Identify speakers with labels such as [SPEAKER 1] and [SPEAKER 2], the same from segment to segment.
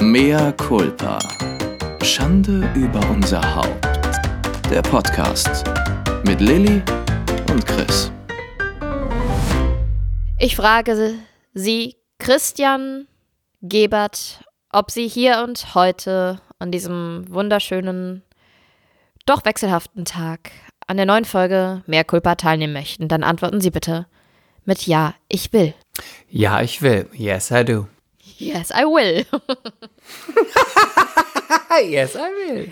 [SPEAKER 1] Mea culpa. Schande über unser Haupt. Der Podcast mit Lilly und Chris.
[SPEAKER 2] Ich frage Sie, Christian Gebert, ob Sie hier und heute an diesem wunderschönen, doch wechselhaften Tag an der neuen Folge Mehr Culpa teilnehmen möchten. Dann antworten Sie bitte mit Ja, ich will.
[SPEAKER 3] Ja, ich will. Yes, I do.
[SPEAKER 2] Yes, I will.
[SPEAKER 3] yes, I will.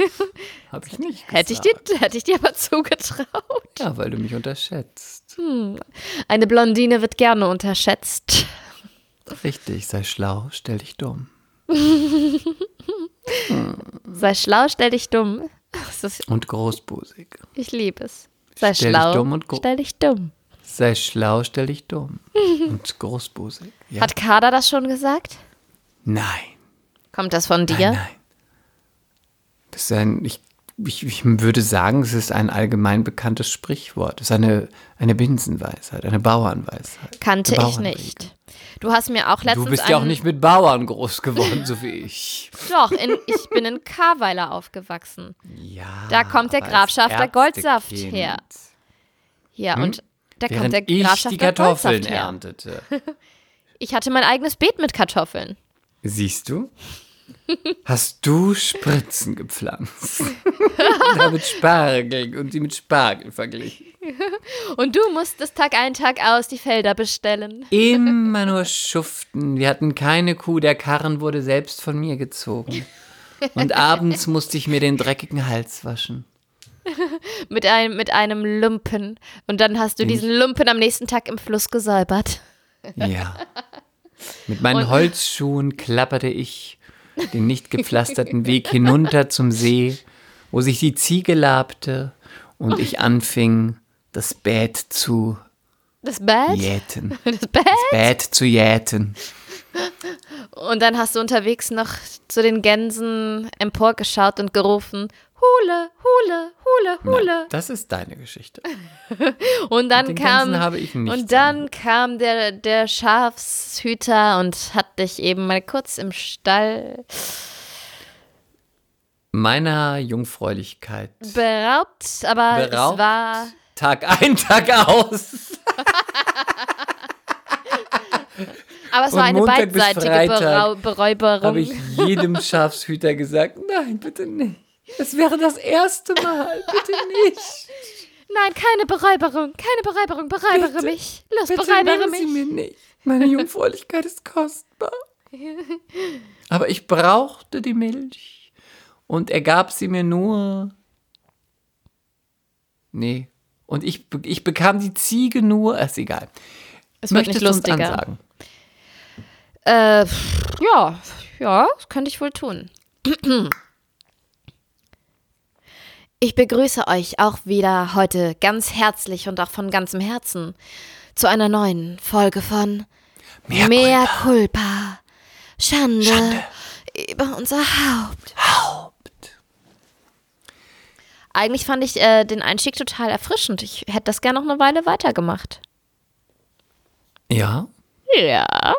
[SPEAKER 3] Hab ich nicht
[SPEAKER 2] hätte, ich dir, hätte ich dir aber zugetraut.
[SPEAKER 3] Ja, weil du mich unterschätzt.
[SPEAKER 2] Eine Blondine wird gerne unterschätzt.
[SPEAKER 3] Richtig, sei schlau, stell dich dumm.
[SPEAKER 2] Sei schlau, stell dich dumm. Ist,
[SPEAKER 3] Und großbusig.
[SPEAKER 2] ich liebe es. Sei
[SPEAKER 3] Stell dich
[SPEAKER 2] schlau,
[SPEAKER 3] dumm und
[SPEAKER 2] stell dich dumm.
[SPEAKER 3] Sei schlau, stell dich dumm. Und großbusig. Ja.
[SPEAKER 2] Hat Kader das schon gesagt?
[SPEAKER 3] Nein.
[SPEAKER 2] Kommt das von dir?
[SPEAKER 3] Nein, nein. Das ist ein, ich, ich, ich würde sagen, es ist ein allgemein bekanntes Sprichwort. Es ist eine, eine Binsenweisheit, eine Bauernweisheit.
[SPEAKER 2] Kannte
[SPEAKER 3] Eine
[SPEAKER 2] ich nicht. Du hast mir auch letztens
[SPEAKER 3] Du bist ja auch nicht mit Bauern groß geworden, so wie ich.
[SPEAKER 2] Doch, in, ich bin in Karweiler aufgewachsen.
[SPEAKER 3] Ja.
[SPEAKER 2] Da kommt der Grafschafter Goldsaft
[SPEAKER 3] Ärztekind.
[SPEAKER 2] her. Ja, und da
[SPEAKER 3] Hm? Während
[SPEAKER 2] kommt der
[SPEAKER 3] ich
[SPEAKER 2] Grafschafter
[SPEAKER 3] die Kartoffeln
[SPEAKER 2] Goldsaft her.
[SPEAKER 3] erntete.
[SPEAKER 2] Ich hatte mein eigenes Beet mit Kartoffeln.
[SPEAKER 3] Siehst du? Hast du Spritzen gepflanzt? Damit Spargel und sie mit Spargel verglichen.
[SPEAKER 2] Und du musstest Tag ein, Tag aus die Felder bestellen.
[SPEAKER 3] Immer nur schuften. Wir hatten keine Kuh, der Karren wurde selbst von mir gezogen. Und abends musste ich mir den dreckigen Hals waschen.
[SPEAKER 2] Mit einem, mit einem Lumpen. Und dann hast du diesen Lumpen am nächsten Tag im Fluss gesäubert.
[SPEAKER 3] Ja. Mit meinen Holzschuhen klapperte ich den nicht gepflasterten Weg hinunter zum See, wo sich die Ziege labte und ich anfing, das Bett zu
[SPEAKER 2] Das Bett?
[SPEAKER 3] jäten.
[SPEAKER 2] Das Bett?
[SPEAKER 3] Bett zu jäten.
[SPEAKER 2] Und dann hast du unterwegs noch zu den Gänsen emporgeschaut und gerufen, Hule, Hule, Hule, Hule.
[SPEAKER 3] Das ist deine Geschichte.
[SPEAKER 2] Und dann
[SPEAKER 3] den
[SPEAKER 2] kam und dann kam der, der Schafshüter und hat dich eben mal kurz im Stall
[SPEAKER 3] Meiner Jungfräulichkeit.
[SPEAKER 2] beraubt, aber
[SPEAKER 3] Beraubt?
[SPEAKER 2] es war
[SPEAKER 3] Tag ein, Tag aus.
[SPEAKER 2] aber es
[SPEAKER 3] Von
[SPEAKER 2] war eine
[SPEAKER 3] Montag
[SPEAKER 2] beidseitige Berau Beräuberung.
[SPEAKER 3] Habe ich jedem Schafshüter gesagt, nein, bitte nicht. Es wäre das erste Mal, bitte nicht.
[SPEAKER 2] Nein, keine Beräuberung, keine Beräuberung, beräubere
[SPEAKER 3] Bitte,
[SPEAKER 2] mich. Los,
[SPEAKER 3] Bitte
[SPEAKER 2] beräubere mich.
[SPEAKER 3] Sie mir nicht. Meine Jungfräulichkeit ist kostbar. Aber ich brauchte die Milch. Und er gab sie mir nur. Nee. Und ich, ich bekam die Ziege nur. Ist egal.
[SPEAKER 2] Es wird
[SPEAKER 3] Möchtest
[SPEAKER 2] nicht
[SPEAKER 3] du uns
[SPEAKER 2] lustiger.
[SPEAKER 3] ansagen?
[SPEAKER 2] Äh, ja, ja, das könnte ich wohl tun. Ich begrüße euch auch wieder heute ganz herzlich und auch von ganzem Herzen zu einer neuen Folge von
[SPEAKER 3] Mehr
[SPEAKER 2] Mehr Culpa. Schande,
[SPEAKER 3] Schande.
[SPEAKER 2] über unser Haupt.
[SPEAKER 3] Haupt.
[SPEAKER 2] Eigentlich fand ich äh, den Einstieg total erfrischend. Ich hätte das gerne noch eine Weile weitergemacht.
[SPEAKER 3] Ja,
[SPEAKER 2] Ja.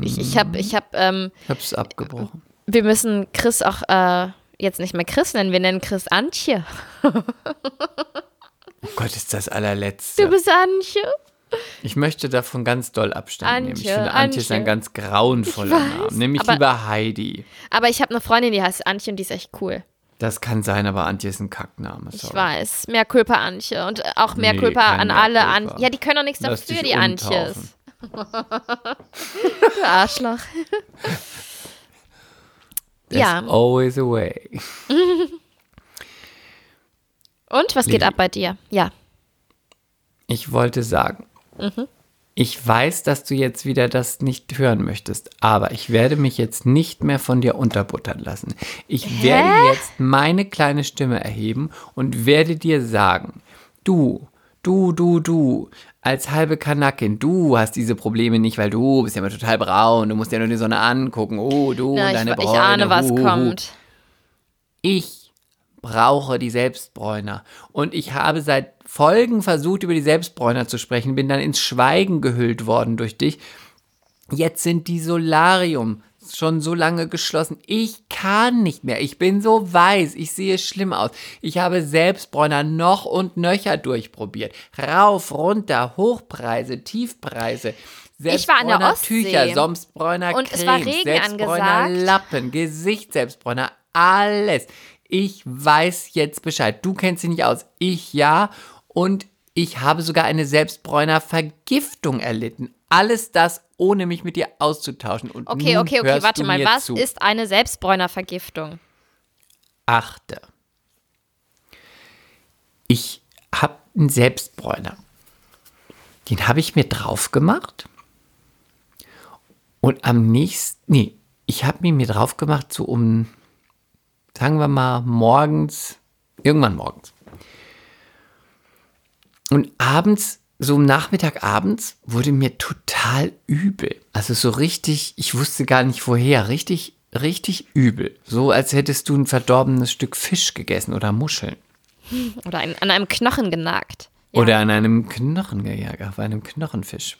[SPEAKER 2] Ich, ich habe, ich habe, ähm,
[SPEAKER 3] hab's abgebrochen.
[SPEAKER 2] wir müssen Chris auch äh, jetzt nicht mehr Chris nennen, wir nennen Chris Antje.
[SPEAKER 3] Oh Gott, ist das allerletzte.
[SPEAKER 2] Du bist Antje.
[SPEAKER 3] Ich möchte davon ganz doll Abstand nehmen. Ich
[SPEAKER 2] Antje,
[SPEAKER 3] finde, Antje ist ein
[SPEAKER 2] Antje.
[SPEAKER 3] ganz grauenvoller
[SPEAKER 2] Ich weiß,
[SPEAKER 3] Name. Nämlich
[SPEAKER 2] aber-
[SPEAKER 3] lieber Heidi.
[SPEAKER 2] Aber ich habe eine Freundin, die heißt Antje und die ist echt cool.
[SPEAKER 3] Das kann sein, aber Antje ist ein Kackname.
[SPEAKER 2] Ich
[SPEAKER 3] sorry.
[SPEAKER 2] weiß. Mehr Culpa Antje und auch mehr
[SPEAKER 3] Nee, kein
[SPEAKER 2] an alle. Antje. Ja, die können doch nichts
[SPEAKER 3] Lass
[SPEAKER 2] dafür, die Antjes. du Arschloch.
[SPEAKER 3] There's
[SPEAKER 2] Ja.
[SPEAKER 3] always a way.
[SPEAKER 2] Und was geht
[SPEAKER 3] Lili.
[SPEAKER 2] ab bei dir? Ja.
[SPEAKER 3] Ich wollte sagen,
[SPEAKER 2] Mhm.
[SPEAKER 3] ich weiß, dass du jetzt wieder das nicht hören möchtest, aber ich werde mich jetzt nicht mehr von dir unterbuttern lassen. Ich werde jetzt meine kleine Stimme erheben und werde dir sagen, du, du, du, du, als halbe Kanakin, du hast diese Probleme nicht, weil du bist ja immer total braun, du musst ja nur die Sonne angucken, oh, du
[SPEAKER 2] Na,
[SPEAKER 3] und
[SPEAKER 2] ich,
[SPEAKER 3] deine
[SPEAKER 2] ich
[SPEAKER 3] Bräune,
[SPEAKER 2] ahne, was
[SPEAKER 3] hu, hu.
[SPEAKER 2] kommt.
[SPEAKER 3] Ich brauche die Selbstbräuner. Und ich habe seit Folgen versucht, über die Selbstbräuner zu sprechen, bin dann ins Schweigen gehüllt worden durch dich. Jetzt sind die Solarium schon so lange geschlossen. Ich kann nicht mehr. Ich bin so weiß. Ich sehe schlimm aus. Ich habe Selbstbräuner noch und nöcher durchprobiert. Rauf, runter, Hochpreise, Tiefpreise.
[SPEAKER 2] Ich war an der
[SPEAKER 3] Selbstbräuner
[SPEAKER 2] Ostsee.
[SPEAKER 3] Tücher, Selbstbräuner
[SPEAKER 2] Und
[SPEAKER 3] Cremes,
[SPEAKER 2] es war Regen
[SPEAKER 3] Selbstbräuner
[SPEAKER 2] angesagt.
[SPEAKER 3] Lappen, Gesichtsselbstbräuner, alles. Ich weiß jetzt Bescheid. Du kennst sie nicht aus. Ich ja. Und ich habe sogar eine Selbstbräuner Vergiftung erlitten. Alles das, ohne mich mit dir auszutauschen. Und
[SPEAKER 2] Okay, okay, okay,
[SPEAKER 3] hörst
[SPEAKER 2] warte mal. Was
[SPEAKER 3] zu.
[SPEAKER 2] ist eine Selbstbräunervergiftung?
[SPEAKER 3] Achte. Ich habe einen Selbstbräuner. Den habe ich mir drauf gemacht. Und am nächsten, nee, ich habe ihn mir drauf gemacht, so um, sagen wir mal, morgens, irgendwann morgens. Und abends, so am Nachmittag abends, wurde mir total übel. Also so richtig, ich wusste gar nicht woher, richtig, richtig übel. So als hättest du ein verdorbenes Stück Fisch gegessen oder Muscheln.
[SPEAKER 2] Oder ein, an einem Knochen genagt. Ja.
[SPEAKER 3] Oder an einem Knochen, ja, auf einem Knochenfisch.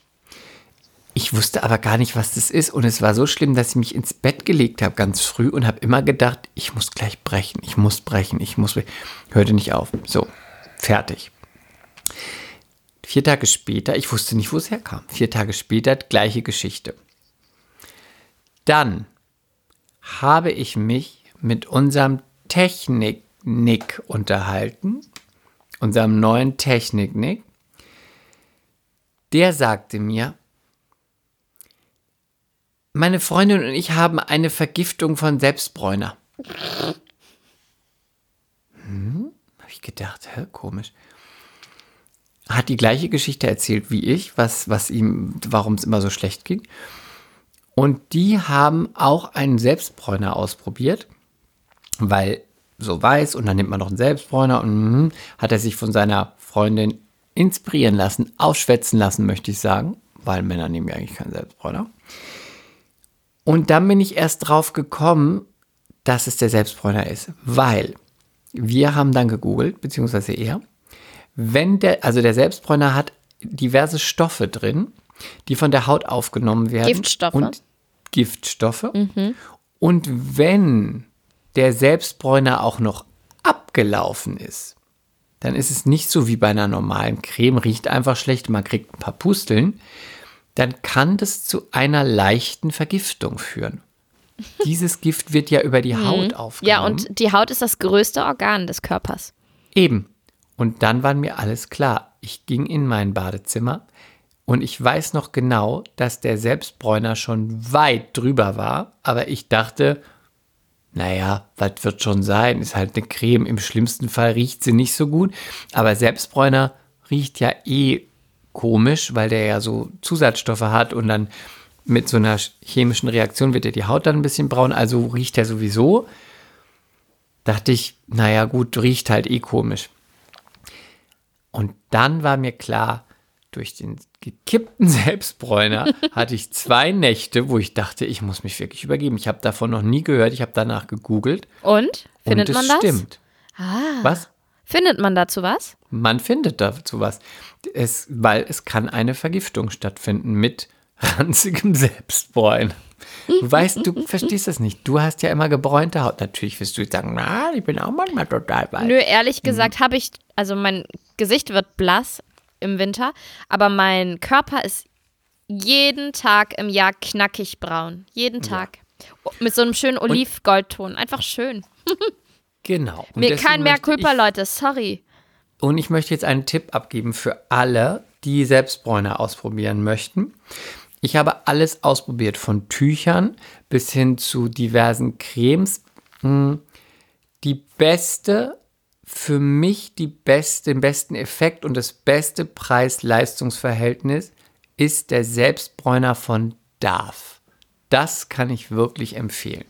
[SPEAKER 3] Ich wusste aber gar nicht, was das ist. Und es war so schlimm, dass ich mich ins Bett gelegt habe ganz früh und habe immer gedacht, ich muss gleich brechen, ich muss brechen, ich muss. bre- Hörte nicht auf. So, fertig. Vier Tage später, ich wusste nicht, wo es herkam. Vier Tage später, gleiche Geschichte. Dann habe ich mich mit unserem Technik-Nick unterhalten, unserem neuen Technik-Nick. Der sagte mir, meine Freundin und ich haben eine Vergiftung von Selbstbräuner. Hm, habe ich gedacht, hä, komisch. Hat die gleiche Geschichte erzählt wie ich, was, was ihm, warum es immer so schlecht ging. Und die haben auch einen Selbstbräuner ausprobiert, weil so weiß und dann nimmt man noch einen Selbstbräuner und mhm, hat er sich von seiner Freundin inspirieren lassen, aufschwätzen lassen, möchte ich sagen, weil Männer nehmen ja eigentlich keinen Selbstbräuner. Und dann bin ich erst drauf gekommen, dass es der Selbstbräuner ist, weil wir haben dann gegoogelt, beziehungsweise er, wenn der, also der Selbstbräuner hat diverse Stoffe drin, die von der Haut aufgenommen werden.
[SPEAKER 2] Giftstoffe.
[SPEAKER 3] Und Giftstoffe. Und wenn der Selbstbräuner auch noch abgelaufen ist, dann ist es nicht so wie bei einer normalen Creme, riecht einfach schlecht, man kriegt ein paar Pusteln, dann kann das zu einer leichten Vergiftung führen. Dieses Gift wird ja über die Haut aufgenommen.
[SPEAKER 2] Mhm. Ja, und die Haut ist das größte Organ des Körpers.
[SPEAKER 3] Eben. Und dann war mir alles klar. Ich ging in mein Badezimmer und ich weiß noch genau, dass der Selbstbräuner schon weit drüber war, aber ich dachte, naja, was wird schon sein? Ist halt eine Creme. Im schlimmsten Fall riecht sie nicht so gut, aber Selbstbräuner riecht ja eh komisch, weil der ja so Zusatzstoffe hat und dann mit so einer chemischen Reaktion wird ja die Haut dann ein bisschen braun, also riecht er sowieso. Dachte ich, naja, gut, riecht halt eh komisch. Und dann war mir klar, durch den gekippten Selbstbräuner hatte ich zwei Nächte, wo ich dachte, ich muss mich wirklich übergeben. Ich habe davon noch nie gehört, ich habe danach gegoogelt.
[SPEAKER 2] Und? Findet
[SPEAKER 3] und es
[SPEAKER 2] man das?
[SPEAKER 3] stimmt.
[SPEAKER 2] Ah.
[SPEAKER 3] Was?
[SPEAKER 2] Findet man dazu was?
[SPEAKER 3] Man findet dazu was. Es, weil es kann eine Vergiftung stattfinden mit ranzigem Selbstbräuner. Du weißt, du verstehst das nicht. Du hast ja immer gebräunte Haut. Natürlich wirst du jetzt sagen, na, ich bin auch manchmal total weiß.
[SPEAKER 2] Nö, ehrlich
[SPEAKER 3] Mhm.
[SPEAKER 2] gesagt habe ich, also mein Gesicht wird blass im Winter, aber mein Körper ist jeden Tag im Jahr knackig braun. Jeden Tag. Mit so einem schönen Olivgoldton. Einfach schön.
[SPEAKER 3] Genau. Und
[SPEAKER 2] Mir kein mehr Leute, sorry.
[SPEAKER 3] Und ich möchte jetzt einen Tipp abgeben für alle, die Selbstbräuner ausprobieren möchten. Ich habe alles ausprobiert, von Tüchern bis hin zu diversen Cremes. Hm, Die beste, für mich die beste, den besten Effekt und das beste Preis-Leistungs-Verhältnis ist der Selbstbräuner von Darf. Das kann ich wirklich empfehlen.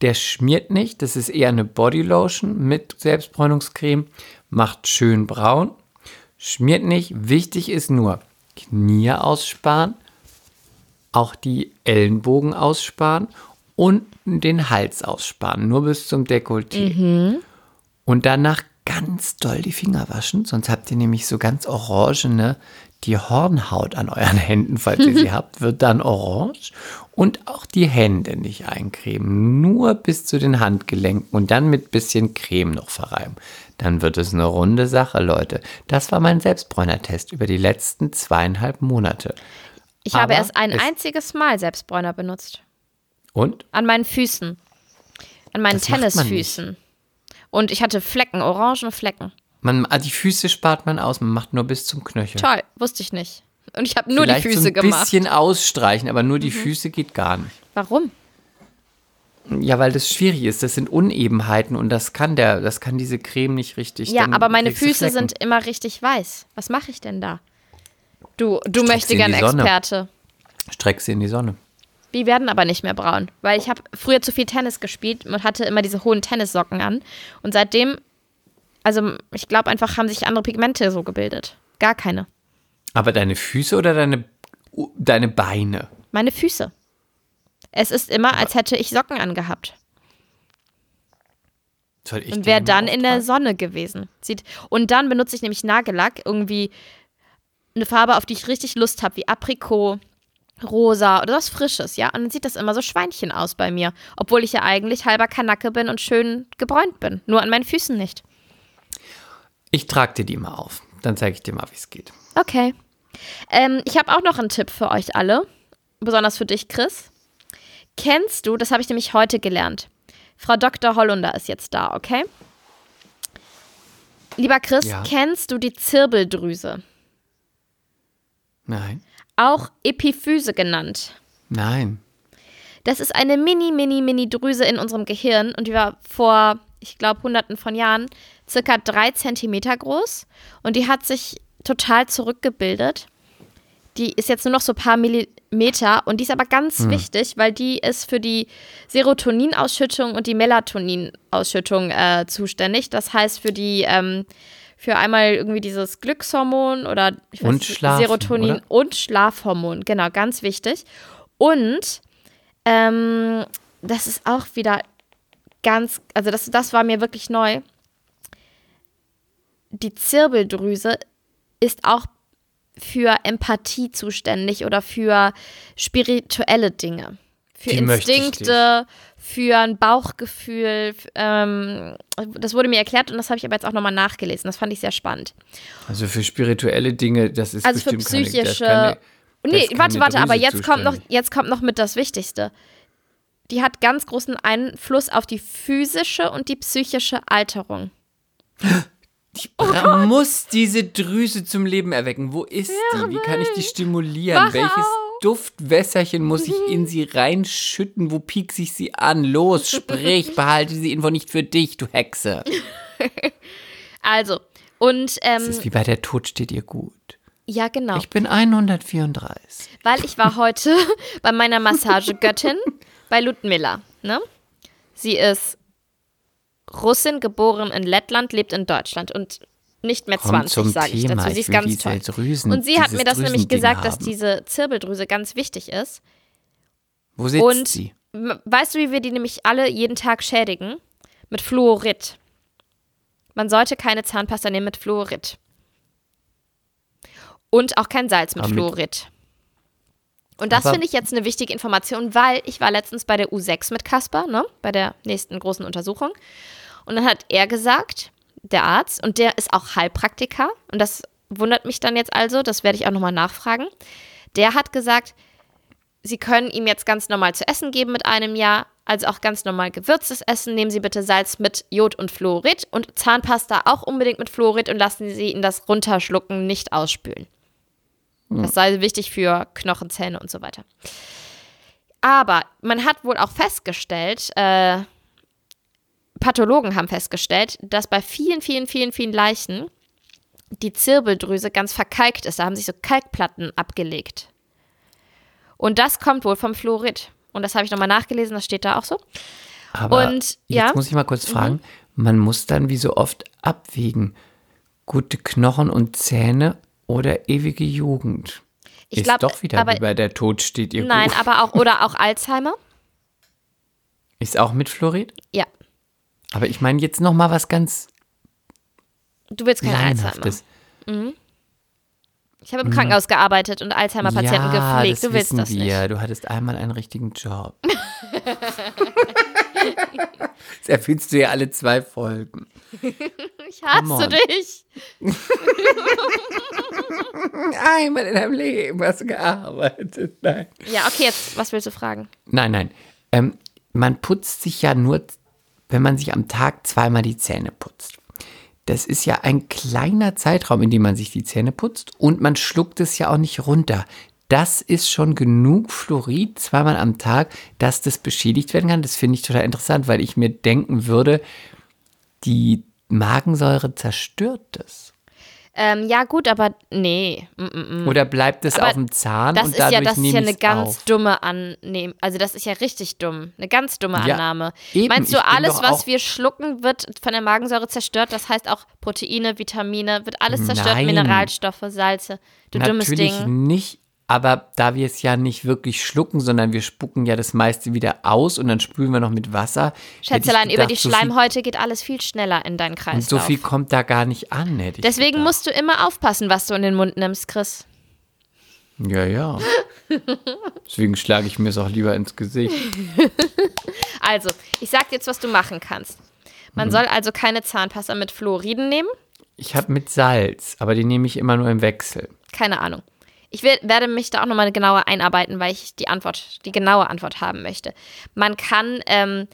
[SPEAKER 3] Der schmiert nicht, das ist eher eine Bodylotion mit Selbstbräunungscreme, macht schön braun, schmiert nicht. Wichtig ist nur Knie aussparen, auch die Ellenbogen aussparen und den Hals aussparen, nur bis zum Dekolleté. Und danach ganz doll die Finger waschen, sonst habt ihr nämlich so ganz orangene Die Hornhaut an euren Händen, falls ihr sie habt, wird dann orange und auch die Hände nicht eincremen, nur bis zu den Handgelenken und dann mit bisschen Creme noch verreiben. Dann wird es eine runde Sache, Leute. Das war mein Selbstbräuner-Test über die letzten zweieinhalb Monate.
[SPEAKER 2] Ich habe erst ein
[SPEAKER 3] es-
[SPEAKER 2] einziges Mal Selbstbräuner benutzt.
[SPEAKER 3] Und?
[SPEAKER 2] An meinen Füßen. An meinen
[SPEAKER 3] Das
[SPEAKER 2] Tennisfüßen. Und ich hatte Flecken, orangene Flecken.
[SPEAKER 3] Man, ah, die Füße spart man aus, man macht nur bis zum Knöchel.
[SPEAKER 2] Toll, wusste ich nicht. Und ich habe nur
[SPEAKER 3] Vielleicht
[SPEAKER 2] die Füße
[SPEAKER 3] so ein
[SPEAKER 2] gemacht. Mhm.
[SPEAKER 3] bisschen ausstreichen, aber nur die Füße geht gar nicht.
[SPEAKER 2] Warum?
[SPEAKER 3] Ja, weil das schwierig ist. Das sind Unebenheiten und das kann der, das kann diese Creme nicht richtig.
[SPEAKER 2] Ja, aber meine Füße sind immer richtig weiß. Was mache ich denn da? Du, du
[SPEAKER 3] Streck
[SPEAKER 2] möchte
[SPEAKER 3] sie in
[SPEAKER 2] gern
[SPEAKER 3] die Sonne.
[SPEAKER 2] Experte.
[SPEAKER 3] Streck sie in die Sonne.
[SPEAKER 2] Die werden aber nicht mehr braun, weil ich habe früher zu viel Tennis gespielt und hatte immer diese hohen Tennissocken an. Und seitdem, also ich glaube einfach, haben sich andere Pigmente so gebildet. Gar keine.
[SPEAKER 3] Aber deine Füße oder deine, deine Beine?
[SPEAKER 2] Meine Füße. Es ist immer, als hätte ich Socken angehabt.
[SPEAKER 3] Soll ich
[SPEAKER 2] Und wäre dann in der? Sonne gewesen. Sieht, und dann benutze ich nämlich Nagellack, irgendwie eine Farbe, auf die ich richtig Lust habe, wie Aprikot, rosa oder was Frisches, ja. Und dann sieht das immer so Schweinchen aus bei mir. Obwohl ich ja eigentlich halber Kanacke bin und schön gebräunt bin. Nur an meinen Füßen nicht.
[SPEAKER 3] Ich trage dir die mal auf. Dann zeige ich dir mal, wie es geht.
[SPEAKER 2] Okay. Ähm, ich habe auch noch einen Tipp für euch alle. Besonders für dich, Chris. Kennst du, das habe ich nämlich heute gelernt. Frau Dr. Hollunder ist jetzt da, okay? Lieber Chris,
[SPEAKER 3] Ja.
[SPEAKER 2] kennst du die Zirbeldrüse?
[SPEAKER 3] Nein.
[SPEAKER 2] Auch Epiphyse genannt.
[SPEAKER 3] Nein.
[SPEAKER 2] Das ist eine mini, mini, mini Drüse in unserem Gehirn und die war vor, ich glaube, hunderten von Jahren circa drei Zentimeter groß und die hat sich total zurückgebildet. Die ist jetzt nur noch so ein paar Millimeter und die ist aber ganz wichtig, weil die ist für die Serotoninausschüttung und die Melatoninausschüttung äh, zuständig. Das heißt für die, ähm, für einmal irgendwie dieses Glückshormon oder ich
[SPEAKER 3] Und
[SPEAKER 2] nicht,
[SPEAKER 3] Schlafen,
[SPEAKER 2] Serotonin
[SPEAKER 3] oder?
[SPEAKER 2] und Schlafhormon, genau, ganz wichtig. Und ähm, das ist auch wieder ganz, also das, das war mir wirklich neu. Die Zirbeldrüse ist auch für Empathie zuständig oder für spirituelle Dinge. Für
[SPEAKER 3] Die
[SPEAKER 2] Instinkte, für ein Bauchgefühl. Ähm, das wurde mir erklärt und das habe ich aber jetzt auch nochmal nachgelesen. Das fand ich sehr spannend.
[SPEAKER 3] Also für spirituelle Dinge, das ist
[SPEAKER 2] Also für
[SPEAKER 3] bestimmt keine, das
[SPEAKER 2] psychische.
[SPEAKER 3] kann eine,
[SPEAKER 2] nee, warte, warte, aber jetzt kommt, noch, jetzt kommt noch mit das Wichtigste. Die hat ganz großen Einfluss auf die physische und die psychische Alterung.
[SPEAKER 3] Man muss diese Drüse zum Leben erwecken. Wo ist die? Wie kann ich die stimulieren? Welches. Duftwässerchen muss ich in sie reinschütten? Wo piekse ich sie an? Los, sprich, behalte diese Info nicht für dich, du Hexe.
[SPEAKER 2] Also, und
[SPEAKER 3] Es
[SPEAKER 2] ähm,
[SPEAKER 3] ist wie bei der Tod steht ihr gut.
[SPEAKER 2] ja, genau.
[SPEAKER 3] Ich bin 134.
[SPEAKER 2] Weil ich war heute bei meiner Massagegöttin bei Ludmilla. Ne? Sie ist Russin, geboren in Lettland, lebt in Deutschland und nicht mehr
[SPEAKER 3] Komm
[SPEAKER 2] 20,
[SPEAKER 3] zum
[SPEAKER 2] sage ich dazu. Sie ist ganz toll.
[SPEAKER 3] Drüsen-
[SPEAKER 2] und sie hat mir das nämlich gesagt, dass
[SPEAKER 3] haben.
[SPEAKER 2] diese Zirbeldrüse ganz wichtig ist.
[SPEAKER 3] Wo sitzt
[SPEAKER 2] Und
[SPEAKER 3] sie?
[SPEAKER 2] weißt du, wie wir die nämlich alle jeden Tag schädigen? Mit Fluorid. Man sollte keine Zahnpasta nehmen mit Fluorid. Und auch kein Salz mit
[SPEAKER 3] Aber
[SPEAKER 2] Fluorid. Und das finde ich jetzt eine wichtige Information, weil ich war letztens bei der U6 mit Kasper, ne, bei der nächsten großen Untersuchung. Und dann hat er gesagt, der Arzt, und der ist auch Heilpraktiker, und das wundert mich dann jetzt also, das werde ich auch nochmal nachfragen. Der hat gesagt, Sie können ihm jetzt ganz normal zu essen geben mit einem Jahr, also auch ganz normal gewürztes Essen. Nehmen Sie bitte Salz mit Jod und Fluorid und Zahnpasta auch unbedingt mit Fluorid und lassen Sie ihn das runterschlucken, nicht ausspülen. Das sei wichtig für Knochenzähne und so weiter. Aber man hat wohl auch festgestellt, äh, Pathologen haben festgestellt, dass bei vielen, vielen, vielen, vielen Leichen die Zirbeldrüse ganz verkalkt ist. Da haben sich so Kalkplatten abgelegt. Und das kommt wohl vom Fluorid. Und das habe ich nochmal nachgelesen, das steht da auch so.
[SPEAKER 3] Aber
[SPEAKER 2] Und,
[SPEAKER 3] jetzt
[SPEAKER 2] ja? Mhm.
[SPEAKER 3] muss ich mal kurz fragen. Man muss dann wie so oft abwägen. Gute Knochen und Zähne oder ewige Jugend.
[SPEAKER 2] Ich
[SPEAKER 3] ist
[SPEAKER 2] glaub,
[SPEAKER 3] doch wieder
[SPEAKER 2] aber-
[SPEAKER 3] wie bei der Tod steht ihr
[SPEAKER 2] Nein,
[SPEAKER 3] gut.
[SPEAKER 2] aber auch, oder auch Alzheimer.
[SPEAKER 3] Ist auch mit Fluorid?
[SPEAKER 2] Ja.
[SPEAKER 3] Aber ich meine jetzt noch mal was ganz
[SPEAKER 2] Du willst kein Alzheimer.
[SPEAKER 3] Laienhaftes.
[SPEAKER 2] Ich habe im Krankenhaus gearbeitet und Alzheimer-Patienten
[SPEAKER 3] ja,
[SPEAKER 2] gepflegt. Du willst das
[SPEAKER 3] wir.
[SPEAKER 2] nicht.
[SPEAKER 3] Du hattest einmal einen richtigen Job. das erfüllst du ja alle zwei Folgen.
[SPEAKER 2] Ich hasse dich.
[SPEAKER 3] Einmal in deinem Leben hast du gearbeitet. Nein.
[SPEAKER 2] Ja, okay, jetzt, was willst du fragen?
[SPEAKER 3] Nein, nein. Ähm, man putzt sich ja nur, wenn man sich am Tag zweimal die Zähne putzt. Das ist ja ein kleiner Zeitraum, in dem man sich die Zähne putzt und man schluckt es ja auch nicht runter. Das ist schon genug Fluorid zweimal am Tag, dass das beschädigt werden kann. Das finde ich total interessant, weil ich mir denken würde, die Magensäure zerstört das.
[SPEAKER 2] Ähm, ja, gut, aber nee. Mm -mm.
[SPEAKER 3] Oder bleibt es
[SPEAKER 2] Aber
[SPEAKER 3] auf dem Zahn
[SPEAKER 2] Das
[SPEAKER 3] und
[SPEAKER 2] ist ja, das ist ja eine ganz
[SPEAKER 3] auf.
[SPEAKER 2] dumme Annahme. Also das ist ja richtig dumm. Eine ganz dumme
[SPEAKER 3] Ja,
[SPEAKER 2] Annahme.
[SPEAKER 3] eben,
[SPEAKER 2] Meinst du, alles, was wir schlucken, wird von der Magensäure zerstört? Das heißt auch Proteine, Vitamine, wird alles zerstört,
[SPEAKER 3] Nein.
[SPEAKER 2] Mineralstoffe, Salze. Du dummes
[SPEAKER 3] Natürlich
[SPEAKER 2] Ding.
[SPEAKER 3] nicht, aber da wir es ja nicht wirklich schlucken, sondern wir spucken ja das meiste wieder aus und dann spülen wir noch mit Wasser.
[SPEAKER 2] Schätzelein, über
[SPEAKER 3] gedacht,
[SPEAKER 2] die
[SPEAKER 3] so viel-
[SPEAKER 2] Schleimhäute geht alles viel schneller in deinen
[SPEAKER 3] Und
[SPEAKER 2] Kreislauf.
[SPEAKER 3] so viel kommt da gar nicht an, hätte ich
[SPEAKER 2] Deswegen
[SPEAKER 3] gedacht.
[SPEAKER 2] musst du immer aufpassen, was du in den Mund nimmst, Chris.
[SPEAKER 3] Ja, ja. Deswegen schlage ich mir es auch lieber ins Gesicht.
[SPEAKER 2] Also, ich sag dir jetzt, was du machen kannst. Man
[SPEAKER 3] Mhm.
[SPEAKER 2] soll also keine Zahnpasta mit Fluoriden nehmen.
[SPEAKER 3] Ich habe mit Salz, aber die nehme ich immer nur im Wechsel.
[SPEAKER 2] Keine Ahnung. Ich will, werde mich da auch nochmal genauer einarbeiten, weil ich die Antwort, die genaue Antwort haben möchte. Man kann ähm,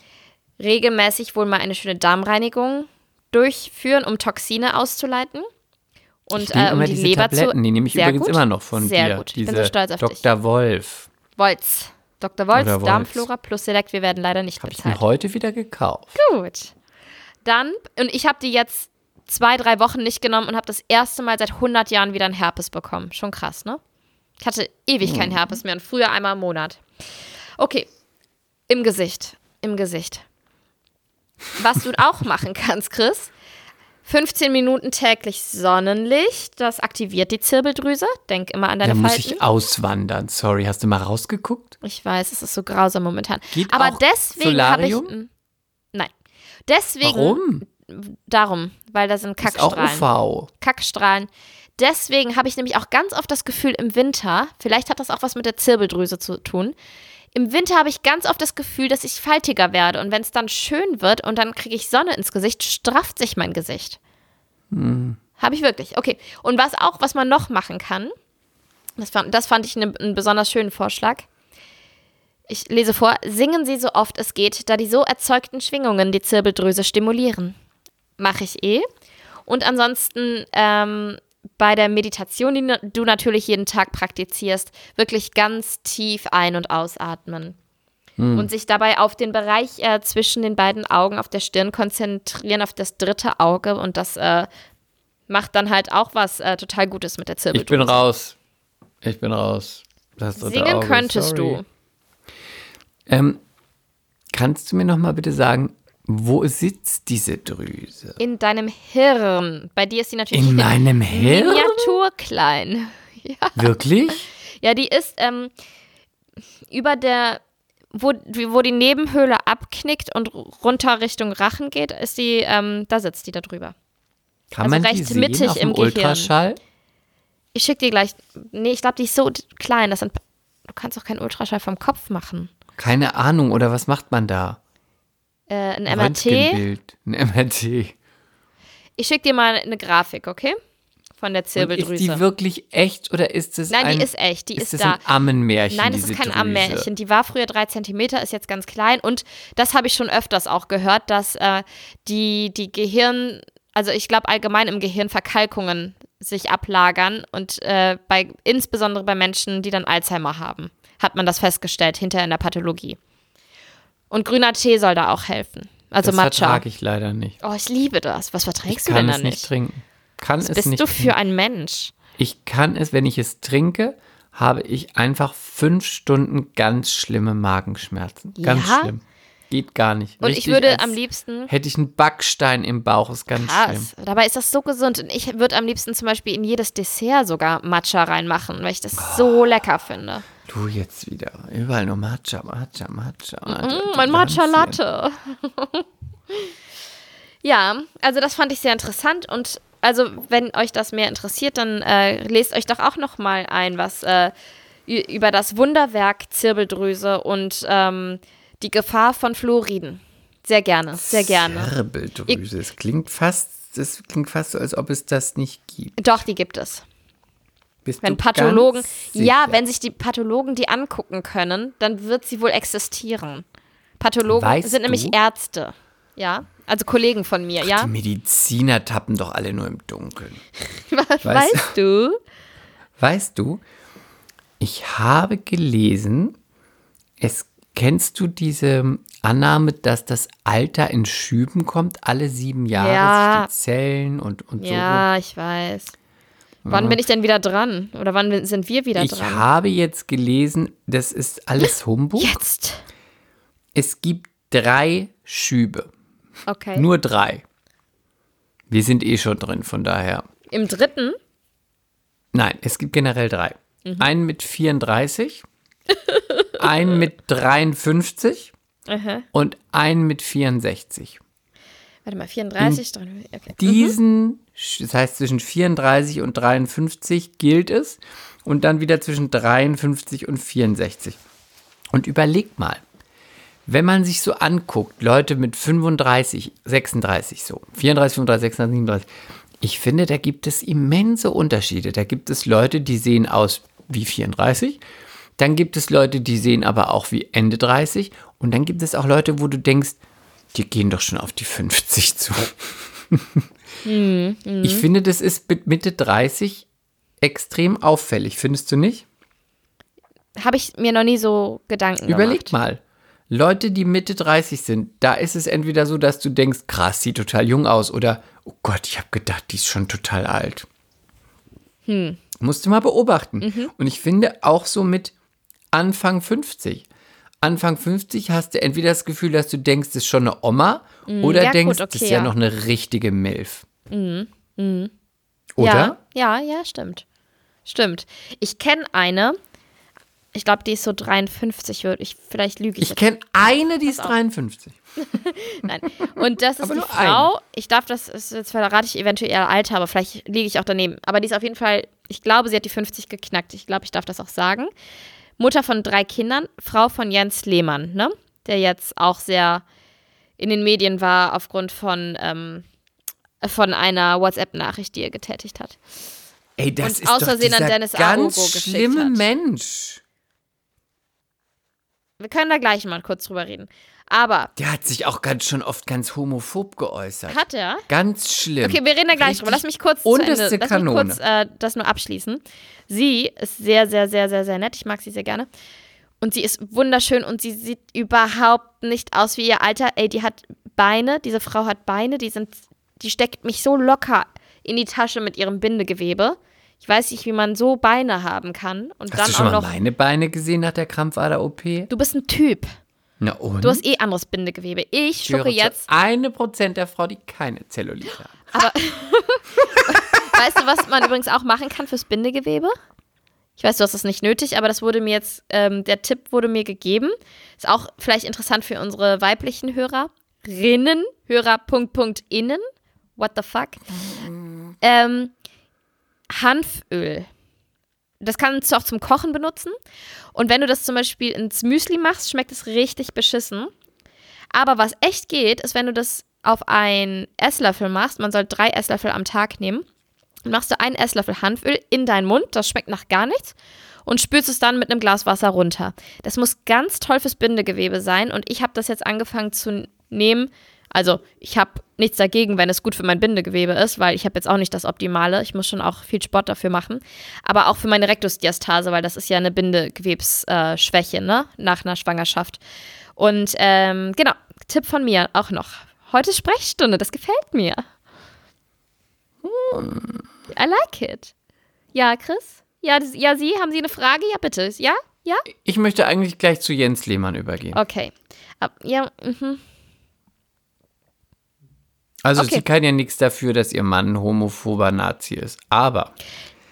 [SPEAKER 2] regelmäßig wohl mal eine schöne Darmreinigung durchführen, um Toxine auszuleiten. Und äh, um die
[SPEAKER 3] diese
[SPEAKER 2] Leber
[SPEAKER 3] Tabletten,
[SPEAKER 2] zu.
[SPEAKER 3] die nehme ich
[SPEAKER 2] Sehr
[SPEAKER 3] übrigens
[SPEAKER 2] gut.
[SPEAKER 3] immer noch von
[SPEAKER 2] Sehr
[SPEAKER 3] dir.
[SPEAKER 2] gut. Ich
[SPEAKER 3] Diese
[SPEAKER 2] bin so stolz auf dich.
[SPEAKER 3] Dr. Wolf.
[SPEAKER 2] Wolz. Dr. Wolz,
[SPEAKER 3] Wolz.
[SPEAKER 2] Darmflora plus Select, wir werden leider nicht
[SPEAKER 3] Habe ich
[SPEAKER 2] bezahlt.
[SPEAKER 3] mir heute wieder gekauft.
[SPEAKER 2] Gut. Dann, und ich habe die jetzt zwei, drei Wochen nicht genommen und habe das erste Mal seit 100 Jahren wieder einen Herpes bekommen. Schon krass, ne? Ich hatte ewig keinen Herpes mehr und früher einmal im Monat. Okay. Im Gesicht. Im Gesicht. Was du auch machen kannst, Chris. 15 Minuten täglich Sonnenlicht, das aktiviert die Zirbeldrüse. Denk immer an deine
[SPEAKER 3] Da muss
[SPEAKER 2] Falten.
[SPEAKER 3] ich auswandern. Sorry, hast du mal rausgeguckt?
[SPEAKER 2] Ich weiß, es ist so grausam momentan.
[SPEAKER 3] Geht
[SPEAKER 2] Aber
[SPEAKER 3] auch
[SPEAKER 2] deswegen habe ich. Nein. Deswegen.
[SPEAKER 3] Warum?
[SPEAKER 2] Darum, weil da sind
[SPEAKER 3] Ist auch
[SPEAKER 2] Kackstrahlen.
[SPEAKER 3] UV.
[SPEAKER 2] Kackstrahlen. Deswegen habe ich nämlich auch ganz oft das Gefühl im Winter, vielleicht hat das auch was mit der Zirbeldrüse zu tun. Im Winter habe ich ganz oft das Gefühl, dass ich faltiger werde. Und wenn es dann schön wird und dann kriege ich Sonne ins Gesicht, strafft sich mein Gesicht. Habe ich wirklich. Okay. Und was auch, was man noch machen kann, das fand, das fand ich ne, einen besonders schönen Vorschlag. Ich lese vor, singen Sie so oft es geht, da die so erzeugten Schwingungen die Zirbeldrüse stimulieren. Mache ich eh. Und ansonsten ähm, bei der Meditation, die du natürlich jeden Tag praktizierst, wirklich ganz tief ein- und ausatmen. Und sich dabei auf den Bereich äh, zwischen den beiden Augen auf der Stirn konzentrieren, auf das dritte Auge. Und das äh, macht dann halt auch was äh, total Gutes mit der
[SPEAKER 3] Ich
[SPEAKER 2] Zirbeldrüse.
[SPEAKER 3] bin raus. Ich bin raus.
[SPEAKER 2] Singen
[SPEAKER 3] Auge,
[SPEAKER 2] könntest
[SPEAKER 3] sorry.
[SPEAKER 2] du.
[SPEAKER 3] Ähm, kannst du mir noch mal bitte sagen, wo sitzt diese Drüse?
[SPEAKER 2] In deinem Hirn. Bei dir ist die natürlich
[SPEAKER 3] In meinem Hirn?
[SPEAKER 2] miniaturklein. Ja.
[SPEAKER 3] Wirklich?
[SPEAKER 2] ja, die ist ähm, über der, wo, wo die Nebenhöhle abknickt und runter Richtung Rachen geht, ist die, ähm, da sitzt die da drüber.
[SPEAKER 3] Kann
[SPEAKER 2] Also
[SPEAKER 3] man die
[SPEAKER 2] recht
[SPEAKER 3] sehen
[SPEAKER 2] mittig
[SPEAKER 3] auf
[SPEAKER 2] im
[SPEAKER 3] dem
[SPEAKER 2] Gehirn.
[SPEAKER 3] Ultraschall?
[SPEAKER 2] Ich schicke dir gleich, nee, ich glaube, die ist so klein, das sind, du kannst auch keinen Ultraschall vom Kopf machen.
[SPEAKER 3] Keine Ahnung, oder was macht man da?
[SPEAKER 2] Äh, ein MRT.
[SPEAKER 3] Ein MRT.
[SPEAKER 2] Ich schicke dir mal eine Grafik, okay? Von der
[SPEAKER 3] Und
[SPEAKER 2] Zirbeldrüse.
[SPEAKER 3] ist die wirklich echt oder ist es
[SPEAKER 2] Nein,
[SPEAKER 3] ein,
[SPEAKER 2] die ist echt, die ist,
[SPEAKER 3] das
[SPEAKER 2] da.
[SPEAKER 3] ein Ammenmärchen,
[SPEAKER 2] Nein, das ist kein
[SPEAKER 3] Drüse?
[SPEAKER 2] Ammärchen. Die war früher drei Zentimeter, ist jetzt ganz klein. Und das habe ich schon öfters auch gehört, dass äh, die, die Gehirn, also ich glaube allgemein im Gehirn Verkalkungen sich ablagern und äh, bei, insbesondere bei Menschen, die dann Alzheimer haben, hat man das festgestellt, hinterher in der Pathologie. Und grüner Tee soll da auch helfen. Also
[SPEAKER 3] das
[SPEAKER 2] Matcha.
[SPEAKER 3] vertrage ich leider nicht.
[SPEAKER 2] Oh, ich liebe das. Was verträgst
[SPEAKER 3] Ich
[SPEAKER 2] du
[SPEAKER 3] kann
[SPEAKER 2] denn
[SPEAKER 3] es
[SPEAKER 2] da
[SPEAKER 3] nicht
[SPEAKER 2] nicht?
[SPEAKER 3] trinken. Kann
[SPEAKER 2] Was
[SPEAKER 3] es
[SPEAKER 2] bist
[SPEAKER 3] nicht
[SPEAKER 2] du
[SPEAKER 3] trinken.
[SPEAKER 2] für ein Mensch?
[SPEAKER 3] Ich kann es, wenn ich es trinke, habe ich einfach fünf Stunden ganz schlimme Magenschmerzen. Ganz
[SPEAKER 2] Ja?
[SPEAKER 3] schlimm. Geht gar nicht.
[SPEAKER 2] Und ich
[SPEAKER 3] Richtig,
[SPEAKER 2] würde
[SPEAKER 3] als
[SPEAKER 2] am liebsten
[SPEAKER 3] Hätte ich einen Backstein im Bauch, ist ganz schlimm.
[SPEAKER 2] Krass. Dabei ist das so gesund. Und ich würde am liebsten zum Beispiel in jedes Dessert sogar Matcha reinmachen, weil ich das
[SPEAKER 3] Ah.
[SPEAKER 2] so lecker finde.
[SPEAKER 3] Du jetzt wieder. Überall nur Matcha, Matcha, Matcha.
[SPEAKER 2] Mm, mein Matcha. Latte. ja, also das fand ich sehr interessant und also wenn euch das mehr interessiert, dann äh, lest euch doch auch noch mal ein, was äh, über das Wunderwerk Zirbeldrüse und ähm, die Gefahr von Fluoriden. Sehr gerne, sehr gerne.
[SPEAKER 3] Zirbeldrüse. Es klingt fast, es klingt fast so, als ob es das nicht gibt.
[SPEAKER 2] Doch, die gibt es.
[SPEAKER 3] Bist
[SPEAKER 2] Wenn Pathologen, ja, wenn sich die Pathologen die angucken können, dann wird sie wohl existieren. Pathologen
[SPEAKER 3] Weißt
[SPEAKER 2] sind nämlich
[SPEAKER 3] du?
[SPEAKER 2] Ärzte, ja, also Kollegen von mir, ja.
[SPEAKER 3] Die Mediziner tappen doch alle nur im Dunkeln.
[SPEAKER 2] weißt,
[SPEAKER 3] weißt
[SPEAKER 2] du?
[SPEAKER 3] Weißt du, ich habe gelesen, es kennst du diese Annahme, dass das Alter in Schüben kommt, alle sieben Jahre,
[SPEAKER 2] Ja.
[SPEAKER 3] die Zellen und, und so.
[SPEAKER 2] Ja, ich weiß. Wann bin ich denn wieder dran? Oder wann sind wir wieder
[SPEAKER 3] Ich
[SPEAKER 2] dran?
[SPEAKER 3] habe jetzt gelesen, das ist alles Humbug.
[SPEAKER 2] Jetzt.
[SPEAKER 3] Es gibt drei Schübe.
[SPEAKER 2] Okay.
[SPEAKER 3] Nur drei. Wir sind eh schon drin, von daher.
[SPEAKER 2] Im dritten?
[SPEAKER 3] Nein, es gibt generell drei.
[SPEAKER 2] Mhm.
[SPEAKER 3] Einen mit 34, einen mit 53
[SPEAKER 2] Aha.
[SPEAKER 3] und einen mit 64.
[SPEAKER 2] Warte mal, 34, 53, okay.
[SPEAKER 3] Diesen, das heißt zwischen 34 und 53 gilt es und dann wieder zwischen 53 und 64. Und überleg mal, wenn man sich so anguckt, Leute mit 35, 36 so, 34, 35, 36, 37, ich finde, da gibt es immense Unterschiede. Da gibt es Leute, die sehen aus wie 34, dann gibt es Leute, die sehen aber auch wie Ende 30 und dann gibt es auch Leute, wo du denkst, die gehen doch schon auf die 50 zu. Ich finde, das ist mit Mitte 30 extrem auffällig, findest du nicht?
[SPEAKER 2] Habe ich mir noch nie so Gedanken
[SPEAKER 3] Überleg
[SPEAKER 2] gemacht.
[SPEAKER 3] mal. Leute, die Mitte 30 sind, da ist es entweder so, dass du denkst, krass, sieht total jung aus oder, oh Gott, ich habe gedacht, die ist schon total alt.
[SPEAKER 2] Hm.
[SPEAKER 3] Musst du mal beobachten.
[SPEAKER 2] Mhm.
[SPEAKER 3] Und ich finde auch so mit Anfang 50. Anfang 50 hast du entweder das Gefühl, dass du denkst, das ist schon eine Oma oder
[SPEAKER 2] Hm, ja,
[SPEAKER 3] denkst,
[SPEAKER 2] gut,
[SPEAKER 3] das ist
[SPEAKER 2] okay,
[SPEAKER 3] ja
[SPEAKER 2] ja.
[SPEAKER 3] noch eine richtige Milf. Oder?
[SPEAKER 2] Ja, ja, ja, stimmt. Stimmt. Ich kenne eine, ich glaube, die ist so 53, würde ich, vielleicht lüge ich,
[SPEAKER 3] Ich kenne eine, die ist 53.
[SPEAKER 2] Nein. Und das ist eine Frau, ich darf das, jetzt verrate ich eventuell ihr Alter, aber vielleicht liege ich auch daneben. Aber die ist auf jeden Fall, ich glaube, sie hat die 50 geknackt. Ich glaube, ich darf das auch sagen. Mutter von drei Kindern, Frau von Jens Lehmann, ne? Der jetzt auch sehr in den Medien war aufgrund von, ähm, von einer WhatsApp-Nachricht, die er getätigt hat.
[SPEAKER 3] Ey, das
[SPEAKER 2] Und
[SPEAKER 3] ist
[SPEAKER 2] aus
[SPEAKER 3] doch
[SPEAKER 2] Versehen an Dennis
[SPEAKER 3] ganz
[SPEAKER 2] geschickt
[SPEAKER 3] schlimme. Mensch.
[SPEAKER 2] Wir können da gleich mal kurz drüber reden. Aber
[SPEAKER 3] Der hat sich auch ganz schon oft ganz homophob geäußert.
[SPEAKER 2] hat er?
[SPEAKER 3] Ganz schlimm.
[SPEAKER 2] Okay, wir reden da gleich
[SPEAKER 3] Richtig
[SPEAKER 2] drüber. Lass mich kurz zu
[SPEAKER 3] unterste
[SPEAKER 2] Ende, lass mich
[SPEAKER 3] Kanone.
[SPEAKER 2] kurz äh, das nur abschließen. Sie ist sehr, sehr, sehr, sehr, sehr nett. Ich mag sie sehr gerne. Und sie ist wunderschön und sie sieht überhaupt nicht aus wie ihr Alter. Ey, die hat Beine, diese Frau hat Beine, die sind, die steckt mich so locker in die Tasche mit ihrem Bindegewebe. Ich weiß nicht, wie man so Beine haben kann. Und
[SPEAKER 3] Hast
[SPEAKER 2] dann
[SPEAKER 3] du schon
[SPEAKER 2] auch
[SPEAKER 3] mal
[SPEAKER 2] noch.
[SPEAKER 3] meine Beine gesehen nach der Krampfader-OP?
[SPEAKER 2] Du bist ein Typ.
[SPEAKER 3] Na und?
[SPEAKER 2] Du hast eh anderes Bindegewebe. Ich
[SPEAKER 3] zu
[SPEAKER 2] jetzt
[SPEAKER 3] Eine Prozent der Frau, die keine Zellulite hat.
[SPEAKER 2] Weißt du, was man übrigens auch machen kann fürs Bindegewebe? Ich weiß, du hast das nicht nötig, aber das wurde mir jetzt, ähm, der Tipp wurde mir gegeben. Ist auch vielleicht interessant für unsere weiblichen Hörerinnen, Hörer, Punkt, Punkt, innen. What the fuck? Ähm, Hanföl. Das kannst du auch zum Kochen benutzen. Und wenn du das zum Beispiel ins Müsli machst, schmeckt es richtig beschissen. Aber was echt geht, ist, wenn du das auf einen Esslöffel machst, man soll drei Esslöffel am Tag nehmen, dann machst du einen Esslöffel Hanföl in deinen Mund, das schmeckt nach gar nichts, und spülst es dann mit einem Glas Wasser runter. Das muss ganz toll fürs Bindegewebe sein und ich habe das jetzt angefangen zu nehmen. Also ich habe nichts dagegen, wenn es gut für mein Bindegewebe ist, weil ich habe jetzt auch nicht das Optimale. Ich muss schon auch viel Sport dafür machen. Aber auch für meine Rektusdiastase, weil das ist ja eine Bindegewebsschwäche, äh, ne? Nach einer Schwangerschaft. Und ähm, genau, Tipp von mir auch noch. Heute Sprechstunde, das gefällt mir. I like it. Ja, Chris? Ja, das, ja, Sie, haben Sie eine Frage? Ja, bitte. Ja? Ja?
[SPEAKER 3] Ich möchte eigentlich gleich zu Jens Lehmann übergehen.
[SPEAKER 2] Okay. Ja, mhm.
[SPEAKER 3] Also
[SPEAKER 2] okay.
[SPEAKER 3] sie kann ja nichts dafür, dass ihr Mann ein homophober Nazi ist. Aber,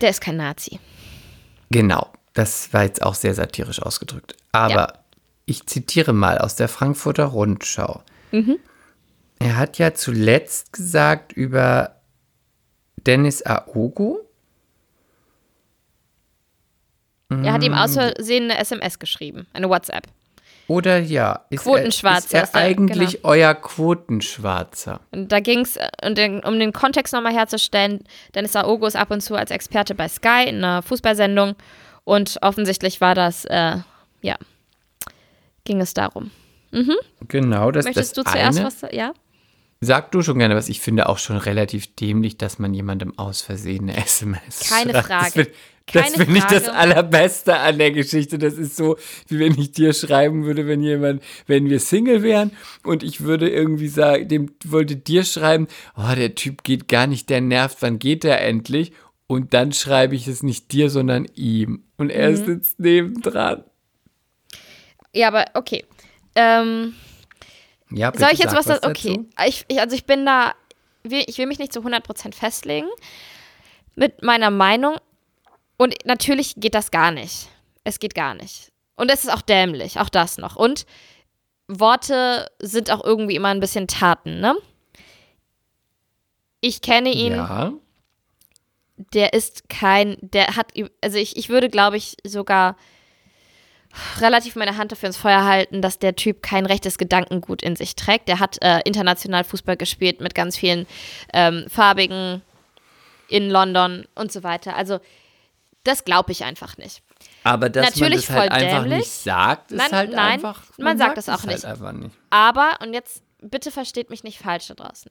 [SPEAKER 2] der ist kein Nazi.
[SPEAKER 3] genau, das war jetzt auch sehr satirisch ausgedrückt. Aber
[SPEAKER 2] Ja.
[SPEAKER 3] ich zitiere mal aus der Frankfurter Rundschau.
[SPEAKER 2] Mhm.
[SPEAKER 3] Er hat ja zuletzt gesagt über Dennis Aogo?
[SPEAKER 2] Er hat ihm
[SPEAKER 3] Mm.
[SPEAKER 2] aus Versehen eine SMS geschrieben, eine WhatsApp.
[SPEAKER 3] Oder ja, ist
[SPEAKER 2] Quotenschwarzer
[SPEAKER 3] er, ist er eigentlich
[SPEAKER 2] genau.
[SPEAKER 3] euer Quotenschwarzer?
[SPEAKER 2] Und da ging es, um den Kontext nochmal herzustellen, Dennis Aogo ist ab und zu als Experte bei Sky in einer Fußballsendung und offensichtlich war das, äh, ja, ging es darum.
[SPEAKER 3] Genau, das
[SPEAKER 2] Möchtest
[SPEAKER 3] das
[SPEAKER 2] du zuerst
[SPEAKER 3] eine.
[SPEAKER 2] was, ja?
[SPEAKER 3] Sag du schon gerne was. Ich finde auch schon relativ dämlich, dass man jemandem aus Versehen eine SMS
[SPEAKER 2] Keine
[SPEAKER 3] schreibt.
[SPEAKER 2] Frage.
[SPEAKER 3] Das, find- das finde ich das. Allerbeste an der Geschichte. Das ist so, wie wenn ich dir schreiben würde, wenn jemand, wenn wir Single wären und ich würde irgendwie sagen, dem wollte dir schreiben, oh, der Typ geht gar nicht, der nervt, wann geht der endlich? Und dann schreibe ich es nicht dir, sondern ihm. Und er
[SPEAKER 2] Mhm.
[SPEAKER 3] sitzt nebendran.
[SPEAKER 2] Ja, aber okay. Ähm,
[SPEAKER 3] Ja,
[SPEAKER 2] soll ich jetzt was, das,
[SPEAKER 3] dazu.
[SPEAKER 2] okay. Ich, ich, also ich bin da, ich will mich nicht zu 100% festlegen mit meiner Meinung. Und natürlich geht das gar nicht. Es geht gar nicht. Und es ist auch dämlich, auch das noch. Und Worte sind auch irgendwie immer ein bisschen Taten, ne? Ich kenne ihn,
[SPEAKER 3] Ja.
[SPEAKER 2] der ist kein, der hat, also ich, ich würde, glaube ich, sogar relativ meine Hand dafür ins Feuer halten, dass der Typ kein rechtes Gedankengut in sich trägt. Der hat äh, international Fußball gespielt mit ganz vielen ähm, farbigen in London und so weiter. Also das glaube ich einfach nicht.
[SPEAKER 3] Aber dass
[SPEAKER 2] Natürlich
[SPEAKER 3] man das halt einfach
[SPEAKER 2] dämlich.
[SPEAKER 3] nicht sagt, ist
[SPEAKER 2] Nein,
[SPEAKER 3] halt
[SPEAKER 2] nein,
[SPEAKER 3] einfach.
[SPEAKER 2] man sagt es auch
[SPEAKER 3] es
[SPEAKER 2] nicht.
[SPEAKER 3] Halt einfach nicht.
[SPEAKER 2] Aber, und jetzt bitte versteht mich nicht falsch da draußen.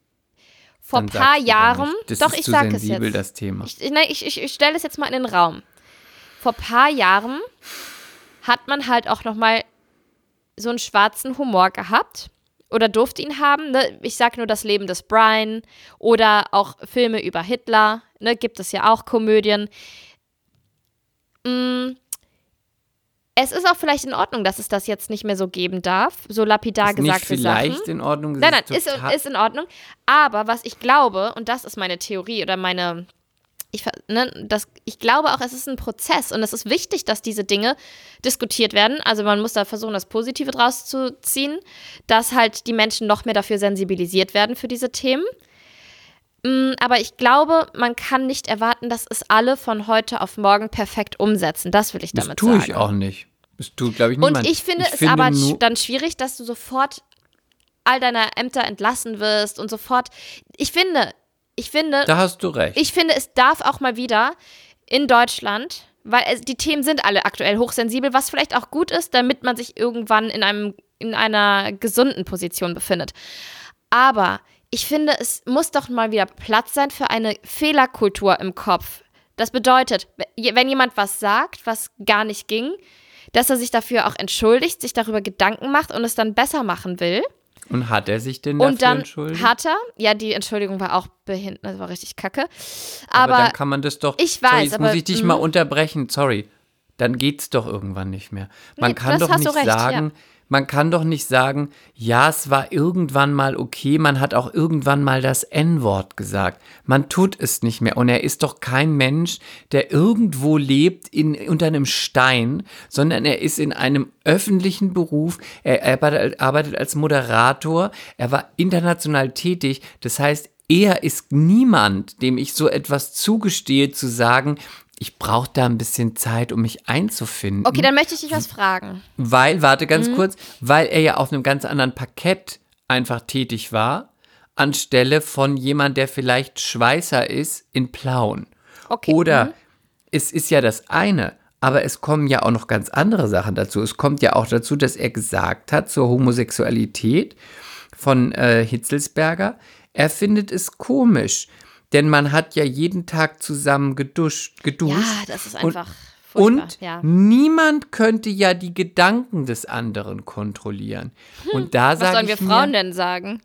[SPEAKER 2] Vor ein
[SPEAKER 3] Dann
[SPEAKER 2] paar Jahren.
[SPEAKER 3] Das
[SPEAKER 2] doch, ich sage es jetzt.
[SPEAKER 3] das Thema.
[SPEAKER 2] Ich, nein, ich, ich, ich stelle es jetzt mal in den Raum. Vor paar Jahren hat man halt auch noch mal so einen schwarzen Humor gehabt oder durfte ihn haben. Ne? Ich sage nur das Leben des Brian oder auch Filme über Hitler. Ne? Gibt es ja auch Komödien. Mm, es ist auch vielleicht in Ordnung, dass es das jetzt nicht mehr so geben darf. So lapidar
[SPEAKER 3] ist nicht
[SPEAKER 2] gesagte Sachen.
[SPEAKER 3] vielleicht in Ordnung.
[SPEAKER 2] Nein, nein, ist, ist in Ordnung. Aber was ich glaube, und das ist meine Theorie oder meine, ich, ne, das, ich glaube auch, es ist ein Prozess und es ist wichtig, dass diese Dinge diskutiert werden. Also man muss da versuchen, das Positive draus zu ziehen, dass halt die Menschen noch mehr dafür sensibilisiert werden für diese Themen. Mm, Aber ich glaube, man kann nicht erwarten, dass es alle von heute auf morgen perfekt umsetzen. Das will ich
[SPEAKER 3] Das
[SPEAKER 2] damit
[SPEAKER 3] tue
[SPEAKER 2] sagen.
[SPEAKER 3] ich auch nicht. Das tut, glaube ich, niemand.
[SPEAKER 2] Und ich finde es aber sch-
[SPEAKER 3] nur,
[SPEAKER 2] dann schwierig, dass du sofort all deiner Ämter entlassen wirst und sofort. Ich finde, ich finde,
[SPEAKER 3] Da hast du recht.
[SPEAKER 2] ich finde, es darf auch mal wieder in Deutschland, weil es, die Themen sind alle aktuell hochsensibel, was vielleicht auch gut ist, damit man sich irgendwann in einem in einer gesunden Position befindet. Aber ich finde, es muss doch mal wieder Platz sein für eine Fehlerkultur im Kopf. Das bedeutet, wenn jemand was sagt, was gar nicht ging, dass er sich dafür auch entschuldigt, sich darüber Gedanken macht und es dann besser machen will.
[SPEAKER 3] Und hat er sich denn dafür
[SPEAKER 2] Und dann
[SPEAKER 3] entschuldigt?
[SPEAKER 2] hat er, ja, die Entschuldigung war auch behindert, das war richtig kacke.
[SPEAKER 3] aber,
[SPEAKER 2] Aber,
[SPEAKER 3] dann kann man das doch.
[SPEAKER 2] ich
[SPEAKER 3] sorry,
[SPEAKER 2] weiß,
[SPEAKER 3] jetzt
[SPEAKER 2] aber-
[SPEAKER 3] muss ich dich mal unterbrechen. Sorry. Dann geht's doch irgendwann nicht mehr. Man
[SPEAKER 2] Nee,
[SPEAKER 3] kann
[SPEAKER 2] das
[SPEAKER 3] doch nicht
[SPEAKER 2] recht, ja.
[SPEAKER 3] Man kann doch nicht sagen, ja, es war irgendwann mal okay, man hat auch irgendwann mal das N-Wort gesagt. Man tut es nicht mehr. Und er ist doch kein Mensch, der irgendwo lebt in, unter einem Stein, sondern er ist in einem öffentlichen Beruf. Er arbeitet, arbeitet als Moderator. Er war international tätig. Das heißt, er ist niemand, dem ich so etwas zugestehe, zu sagen, ich brauche da ein bisschen Zeit, um mich einzufinden.
[SPEAKER 2] okay, dann möchte ich dich was fragen.
[SPEAKER 3] Weil, warte ganz
[SPEAKER 2] Mhm.
[SPEAKER 3] kurz, weil er ja auf einem ganz anderen Parkett einfach tätig war, anstelle von jemand, der vielleicht Schweißer ist in Plauen.
[SPEAKER 2] Okay. mhm.
[SPEAKER 3] Oder es ist ja das eine, aber es kommen ja auch noch ganz andere Sachen dazu. Es kommt ja auch dazu, dass er gesagt hat zur Homosexualität von äh, Hitzelsberger, er findet es komisch, denn man hat ja jeden Tag zusammen geduscht, geduscht.
[SPEAKER 2] Ja, das ist
[SPEAKER 3] Und-
[SPEAKER 2] einfach furchtbar.
[SPEAKER 3] und
[SPEAKER 2] ja.
[SPEAKER 3] niemand könnte ja die Gedanken des anderen kontrollieren. Und da
[SPEAKER 2] Hm, Was sollen wir Frauen
[SPEAKER 3] mir,
[SPEAKER 2] denn sagen?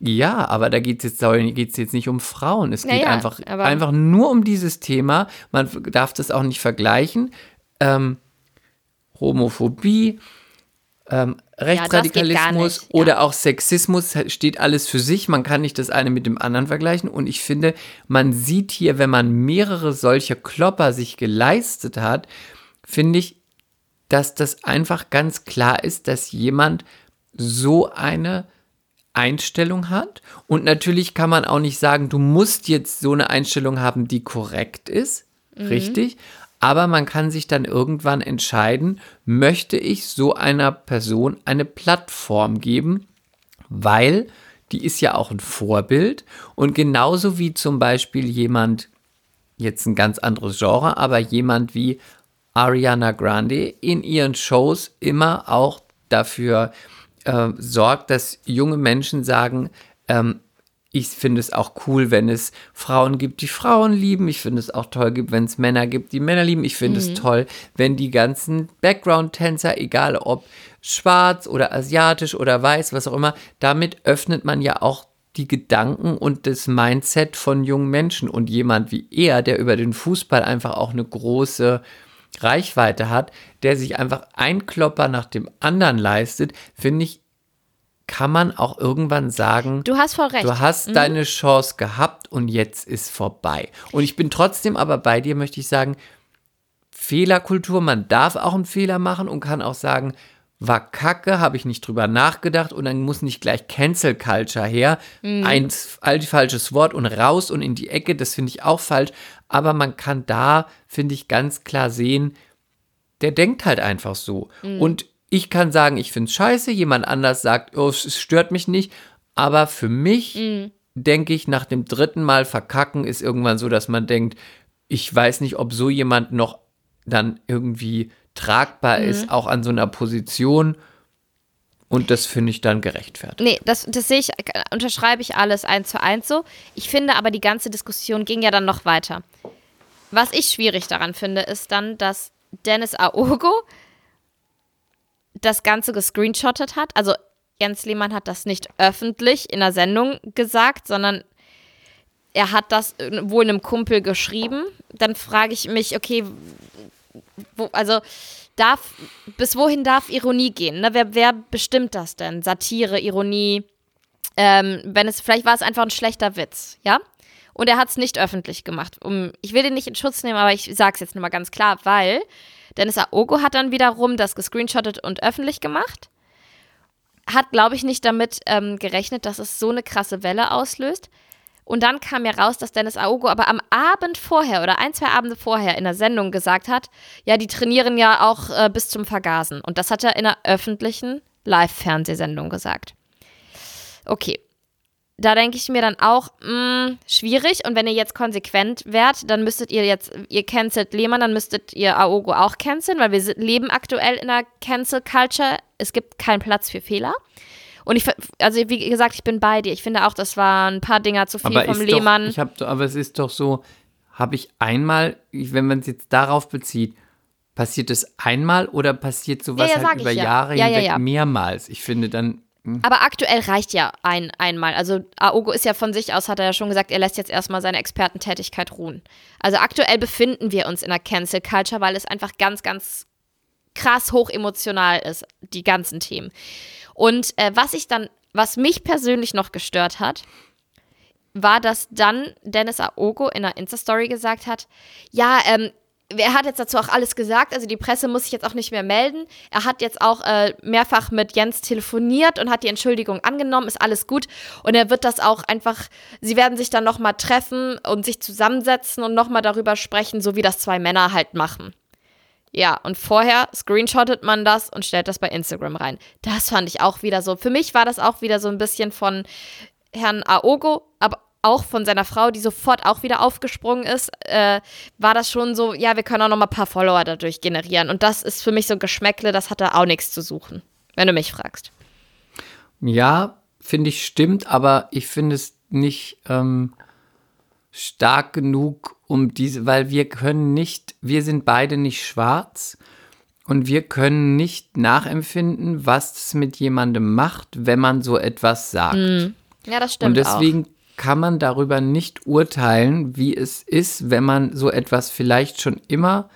[SPEAKER 3] ja, aber da geht es jetzt, geht's jetzt nicht um Frauen. Es geht
[SPEAKER 2] Naja,
[SPEAKER 3] einfach,
[SPEAKER 2] aber-
[SPEAKER 3] einfach nur um dieses Thema. Man darf das auch nicht vergleichen. Ähm, Homophobie, ähm, Rechtsradikalismus
[SPEAKER 2] ja.
[SPEAKER 3] oder auch Sexismus steht alles für sich. Man kann nicht das eine mit dem anderen vergleichen. Und ich finde, man sieht hier, wenn man mehrere solcher Klopper sich geleistet hat, finde ich, dass das einfach ganz klar ist, dass jemand so eine Einstellung hat. Und natürlich kann man auch nicht sagen, du musst jetzt so eine Einstellung haben, die korrekt ist. Richtig. Aber man kann sich dann irgendwann entscheiden, möchte ich so einer Person eine Plattform geben, weil die ist ja auch ein Vorbild. Und genauso wie zum Beispiel jemand, jetzt ein ganz anderes Genre, aber jemand wie Ariana Grande in ihren Shows immer auch dafür äh, sorgt, dass junge Menschen sagen, ähm, ich finde es auch cool, wenn es Frauen gibt, die Frauen lieben. Ich finde es auch toll, wenn es Männer gibt, die Männer lieben. Ich finde es toll, wenn die ganzen Background-Tänzer, egal ob schwarz oder asiatisch oder weiß, was auch immer, damit öffnet man ja auch die Gedanken und das Mindset von jungen Menschen. Und jemand wie er, der über den Fußball einfach auch eine große Reichweite hat, der sich einfach ein Klopper nach dem anderen leistet, finde ich, kann man auch irgendwann sagen,
[SPEAKER 2] Du hast voll recht.
[SPEAKER 3] du hast deine Chance gehabt und jetzt ist vorbei. Und ich bin trotzdem aber bei dir, möchte ich sagen, Fehlerkultur, man darf auch einen Fehler machen und kann auch sagen, war kacke, habe ich nicht drüber nachgedacht und dann muss nicht gleich Cancel Culture her. Ein all falsches Wort und raus und in die Ecke, das finde ich auch falsch. Aber man kann da, finde ich, ganz klar sehen, der denkt halt einfach so. Und ich kann sagen, ich finde es scheiße, jemand anders sagt, oh, es stört mich nicht. Aber für mich denke ich, nach dem dritten Mal verkacken ist irgendwann so, dass man denkt, ich weiß nicht, ob so jemand noch dann irgendwie tragbar ist, auch an so einer Position. Und das finde ich dann gerechtfertigt.
[SPEAKER 2] Nee, das, das sehe ich, unterschreibe ich alles eins zu eins so. Ich finde aber, die ganze Diskussion ging ja dann noch weiter. Was ich schwierig daran finde, ist dann, dass Dennis Aogo das Ganze gescreenshottet hat. Also Jens Lehmann hat das nicht öffentlich in der Sendung gesagt, sondern er hat das wohl einem Kumpel geschrieben. Dann frage ich mich, okay, wo, also darf, bis wohin darf Ironie gehen? Ne? Wer, wer bestimmt das denn? Satire, Ironie, ähm, wenn es, vielleicht war es einfach ein schlechter Witz, ja? Und er hat es nicht öffentlich gemacht. Um, ich will den nicht in Schutz nehmen, aber ich sage es jetzt nochmal ganz klar, weil Dennis Aogo hat dann wiederum das gescreenshottet und öffentlich gemacht. Hat, glaube ich, nicht damit ähm, gerechnet, dass es so eine krasse Welle auslöst. Und dann kam ja raus, dass Dennis Aogo aber am Abend vorher oder ein, zwei Abende vorher in der Sendung gesagt hat, ja, die trainieren ja auch äh, bis zum Vergasen. Und das hat er in einer öffentlichen Live-Fernsehsendung gesagt. Okay. Da denke ich mir dann auch, mh, schwierig. Und wenn ihr jetzt konsequent wärt, dann müsstet ihr jetzt, ihr cancelt Lehmann, dann müsstet ihr Aogo auch canceln, weil wir leben aktuell in einer Cancel Culture. Es gibt keinen Platz für Fehler. Und ich, also wie gesagt, ich bin bei dir. Ich finde auch, das waren ein paar Dinger zu viel vom
[SPEAKER 3] ist
[SPEAKER 2] Lehmann.
[SPEAKER 3] Doch, ich hab, aber es ist doch so, habe ich einmal, wenn man es jetzt darauf bezieht, passiert es einmal oder passiert sowas
[SPEAKER 2] Ja, ja,
[SPEAKER 3] halt über
[SPEAKER 2] ja.
[SPEAKER 3] Jahre
[SPEAKER 2] Ja, ja,
[SPEAKER 3] hinweg mehrmals? Ich finde dann,
[SPEAKER 2] Aber aktuell reicht ja ein einmal. Also Aogo ist ja von sich aus, hat er ja schon gesagt, er lässt jetzt erstmal seine Expertentätigkeit ruhen. Also aktuell befinden wir uns in einer Cancel Culture, weil es einfach ganz, ganz krass hoch emotional ist, die ganzen Themen. Und äh, was ich dann, was mich persönlich noch gestört hat, war, dass dann Dennis Aogo in einer Insta-Story gesagt hat, ja, ähm, er hat jetzt dazu auch alles gesagt, also die Presse muss sich jetzt auch nicht mehr melden. Er hat jetzt auch äh, mehrfach mit Jens telefoniert und hat die Entschuldigung angenommen, ist alles gut. Und er wird das auch einfach, sie werden sich dann nochmal treffen und sich zusammensetzen und nochmal darüber sprechen, so wie das zwei Männer halt machen. Ja, und vorher screenshottet man das und stellt das bei Instagram rein. Das fand ich auch wieder so. Für mich war das auch wieder so ein bisschen von Herrn Aogo, aber auch von seiner Frau, die sofort auch wieder aufgesprungen ist, äh, war das schon so, ja, wir können auch noch mal ein paar Follower dadurch generieren. Und das ist für mich so ein Geschmäckle, das hat da auch nichts zu suchen, wenn du mich fragst.
[SPEAKER 3] ja, finde ich stimmt, aber ich finde es nicht ähm, stark genug, um diese, weil wir können nicht, wir sind beide nicht schwarz und wir können nicht nachempfinden, was es mit jemandem macht, wenn man so etwas sagt.
[SPEAKER 2] Ja, das stimmt
[SPEAKER 3] Und deswegen kann man darüber nicht urteilen, wie es ist, wenn man so etwas vielleicht schon immer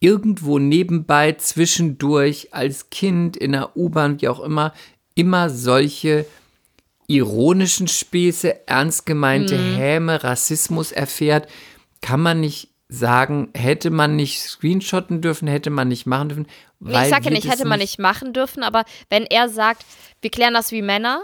[SPEAKER 3] irgendwo nebenbei, zwischendurch, als Kind, in der U-Bahn, wie auch immer, immer solche ironischen Späße, ernst gemeinte
[SPEAKER 2] Mhm.
[SPEAKER 3] Häme, Rassismus erfährt, kann man nicht sagen, hätte man nicht screenshotten dürfen, hätte man nicht machen dürfen.
[SPEAKER 2] Nee, ich sage ja nicht, hätte man nicht machen dürfen, aber wenn er sagt, wir klären das wie Männer,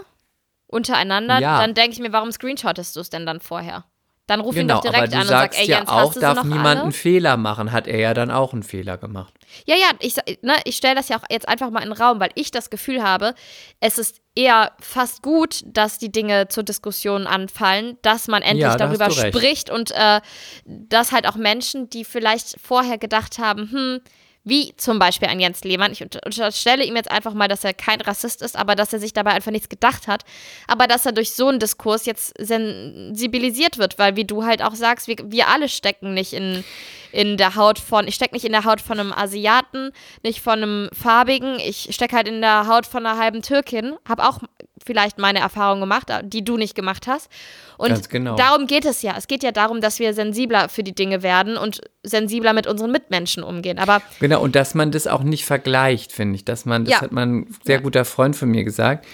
[SPEAKER 2] untereinander,
[SPEAKER 3] Ja.
[SPEAKER 2] dann denke ich mir, warum screenshottest du es denn dann vorher? Dann ruf ihn
[SPEAKER 3] Genau,
[SPEAKER 2] doch
[SPEAKER 3] aber
[SPEAKER 2] direkt
[SPEAKER 3] du
[SPEAKER 2] an und
[SPEAKER 3] sagst
[SPEAKER 2] sag, ey
[SPEAKER 3] ja
[SPEAKER 2] Jens,
[SPEAKER 3] auch,
[SPEAKER 2] hast du sie
[SPEAKER 3] darf
[SPEAKER 2] noch
[SPEAKER 3] niemand
[SPEAKER 2] alle?
[SPEAKER 3] einen Fehler machen. Hat er ja dann auch einen Fehler gemacht.
[SPEAKER 2] Ja, ja, ich, ne, ich stelle das ja auch jetzt einfach mal in den Raum, weil ich das Gefühl habe, es ist eher fast gut, dass die Dinge zur Diskussion anfallen, dass man endlich
[SPEAKER 3] Ja, da
[SPEAKER 2] darüber spricht und äh, dass halt auch Menschen, die vielleicht vorher gedacht haben, hm, wie zum Beispiel ein Jens Lehmann, ich unter- unterstelle ihm jetzt einfach mal, dass er kein Rassist ist, aber dass er sich dabei einfach nichts gedacht hat, aber dass er durch so einen Diskurs jetzt sensibilisiert wird, weil wie du halt auch sagst, wir, wir alle stecken nicht in, in der Haut von, ich stecke nicht in der Haut von einem Asiaten, nicht von einem Farbigen, ich stecke halt in der Haut von einer halben Türkin, habe auch vielleicht meine Erfahrung gemacht, die du nicht gemacht hast. Und
[SPEAKER 3] genau.
[SPEAKER 2] darum geht es ja. Es geht ja darum, dass wir sensibler für die Dinge werden und sensibler mit unseren Mitmenschen umgehen. Aber
[SPEAKER 3] Genau, und dass man das auch nicht vergleicht, finde ich. Dass man, das
[SPEAKER 2] Ja.
[SPEAKER 3] hat man ein sehr guter Freund von mir gesagt.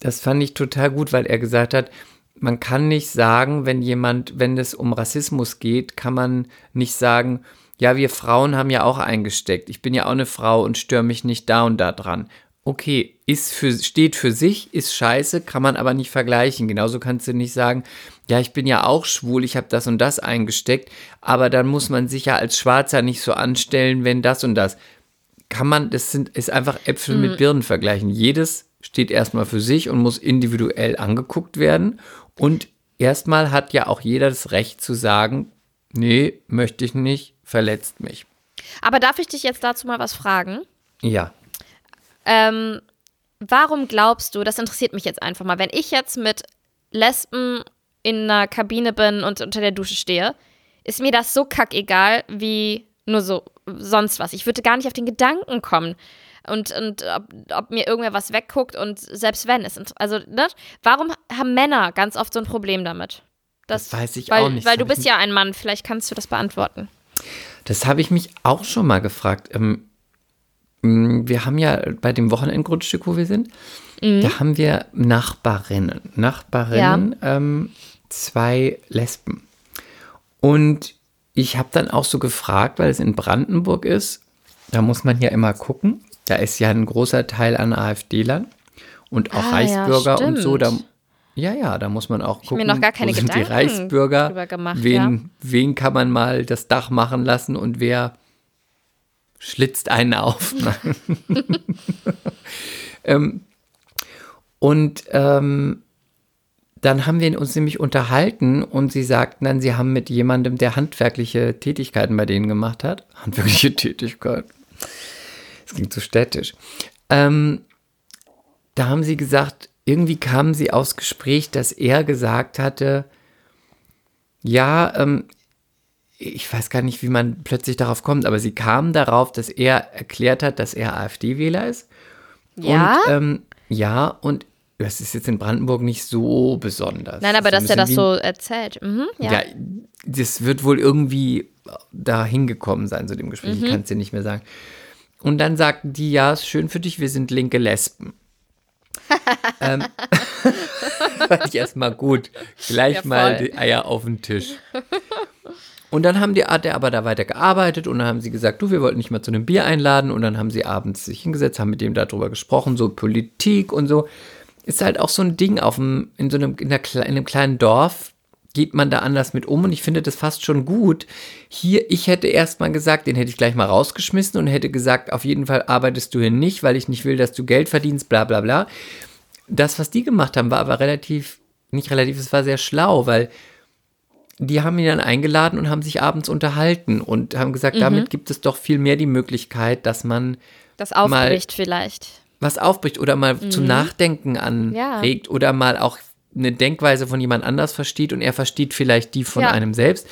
[SPEAKER 3] Das fand ich total gut, weil er gesagt hat, man kann nicht sagen, wenn jemand, wenn es um Rassismus geht, kann man nicht sagen, ja, wir Frauen haben ja auch eingesteckt. Ich bin ja auch eine Frau und störe mich nicht da und da dran. Okay, ist für, steht für sich, ist scheiße, kann man aber nicht vergleichen. Genauso kannst du nicht sagen, ja, ich bin ja auch schwul, ich habe das und das eingesteckt, aber dann muss man sich ja als Schwarzer nicht so anstellen, wenn das und das. Kann man, das sind, ist einfach Äpfel mit Birnen vergleichen. Jedes steht erstmal für sich und muss individuell angeguckt werden. Und erstmal hat ja auch jeder das Recht zu sagen, nee, möchte ich nicht, verletzt mich.
[SPEAKER 2] Aber darf ich dich jetzt dazu mal was fragen?
[SPEAKER 3] Ja.
[SPEAKER 2] Ähm, warum glaubst du, das interessiert mich jetzt einfach mal, wenn ich jetzt mit Lesben in einer Kabine bin und unter der Dusche stehe, ist mir das so kackegal wie nur so sonst was. Ich würde gar nicht auf den Gedanken kommen. Und, und ob, ob mir irgendwer was wegguckt und selbst wenn es. Also, ne? Warum haben Männer ganz oft so ein Problem damit?
[SPEAKER 3] Das weiß ich
[SPEAKER 2] weil,
[SPEAKER 3] auch nicht.
[SPEAKER 2] Weil
[SPEAKER 3] Das
[SPEAKER 2] du bist ja ein Mann, vielleicht kannst du das beantworten.
[SPEAKER 3] Das habe ich mich auch schon mal gefragt. Ähm, wir haben ja bei dem Wochenendgrundstück, wo wir sind, da haben wir Nachbarinnen. Nachbarinnen, ähm, zwei Lesben. Und ich habe dann auch so gefragt, weil es in Brandenburg ist, da muss man ja immer gucken. Da ist ja ein großer Teil an AfD-Lern und auch
[SPEAKER 2] Ah, ja,
[SPEAKER 3] Reichsbürger und so. Da, ja, ja, da muss man auch
[SPEAKER 2] mir
[SPEAKER 3] gucken,
[SPEAKER 2] noch gar keine
[SPEAKER 3] wo sind die
[SPEAKER 2] Gedanken
[SPEAKER 3] Reichsbürger,
[SPEAKER 2] drüber gemacht,
[SPEAKER 3] wen,
[SPEAKER 2] ja.
[SPEAKER 3] wen kann man mal das Dach machen lassen und wer schlitzt einen auf. ähm, und ähm, dann haben wir uns nämlich unterhalten und sie sagten dann, sie haben mit jemandem, der handwerkliche Tätigkeiten bei denen gemacht hat. Handwerkliche Tätigkeiten. Das klingt so städtisch. Ähm, da haben sie gesagt, irgendwie kamen sie aufs Gespräch, dass er gesagt hatte, ja, ähm, ich weiß gar nicht, wie man plötzlich darauf kommt, aber sie kamen darauf, dass er erklärt hat, dass er AfD-Wähler ist.
[SPEAKER 2] Ja?
[SPEAKER 3] Und, ähm, ja, und das ist jetzt in Brandenburg nicht so besonders.
[SPEAKER 2] Nein, aber
[SPEAKER 3] Das
[SPEAKER 2] dass
[SPEAKER 3] ist
[SPEAKER 2] er das so erzählt. Mhm, ja.
[SPEAKER 3] ja. das wird wohl irgendwie da hingekommen sein zu dem Gespräch.
[SPEAKER 2] Mhm.
[SPEAKER 3] Ich kann es dir nicht mehr sagen. Und dann sagten die, ja, ist schön für dich, wir sind linke Lesben. ähm, fand ich erstmal gut. Gleich
[SPEAKER 2] Ja,
[SPEAKER 3] mal die Eier auf den Tisch. Und dann haben die, er aber da weiter gearbeitet und dann haben sie gesagt, du, wir wollten dich mal zu einem Bier einladen und dann haben sie abends sich hingesetzt, haben mit dem darüber gesprochen, so Politik und so. Ist halt auch so ein Ding auf dem, in so einem, in, der, in einem kleinen Dorf geht man da anders mit um und ich finde das fast schon gut. Hier, ich hätte erst mal gesagt, den hätte ich gleich mal rausgeschmissen und hätte gesagt, auf jeden Fall arbeitest du hier nicht, weil ich nicht will, dass du Geld verdienst, bla bla bla. Das, was die gemacht haben, war aber relativ, nicht relativ, es war sehr schlau, weil die haben ihn dann eingeladen und haben sich abends unterhalten und haben gesagt,
[SPEAKER 2] Mhm.
[SPEAKER 3] damit gibt es doch viel mehr die Möglichkeit, dass man
[SPEAKER 2] Das aufbricht vielleicht.
[SPEAKER 3] was aufbricht oder mal zum Nachdenken
[SPEAKER 2] Mhm. Ja.
[SPEAKER 3] anregt oder mal auch eine Denkweise von jemand anders versteht und er versteht vielleicht die von
[SPEAKER 2] Ja.
[SPEAKER 3] einem selbst.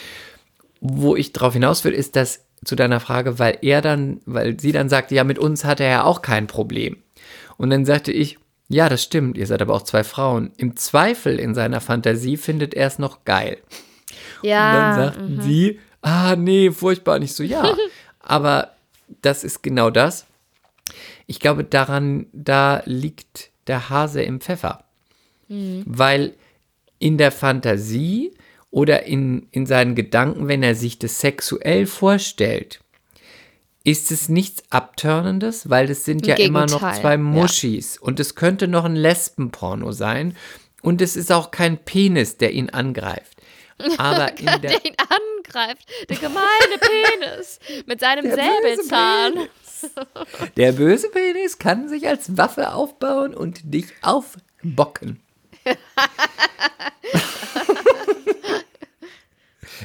[SPEAKER 3] Wo ich darauf hinaus will, ist das zu deiner Frage, weil er dann, weil sie dann sagte, ja, mit uns hat er ja auch kein Problem. Und dann sagte ich, ja, das stimmt, ihr seid aber auch zwei Frauen. Im Zweifel in seiner Fantasie findet er es noch geil.
[SPEAKER 2] Ja.
[SPEAKER 3] Und dann sagten sie, ah, nee, furchtbar. Nicht so, ja. Aber das ist genau das. Ich glaube, daran, da liegt der Hase im Pfeffer. Weil in der Fantasie oder in, in seinen Gedanken, wenn er sich das sexuell vorstellt, ist es nichts Abtörnendes, weil das sind
[SPEAKER 2] Im
[SPEAKER 3] ja immer noch
[SPEAKER 2] Gegenteil,
[SPEAKER 3] zwei
[SPEAKER 2] ja.
[SPEAKER 3] Muschis. Und es könnte noch ein Lesbenporno sein. Und es ist auch kein Penis, der ihn angreift. Aber in der,
[SPEAKER 2] ihn angreift. Der gemeine Penis mit seinem
[SPEAKER 3] Der böse
[SPEAKER 2] Säbelzahn.
[SPEAKER 3] der böse Penis kann sich als Waffe aufbauen und dich aufbocken.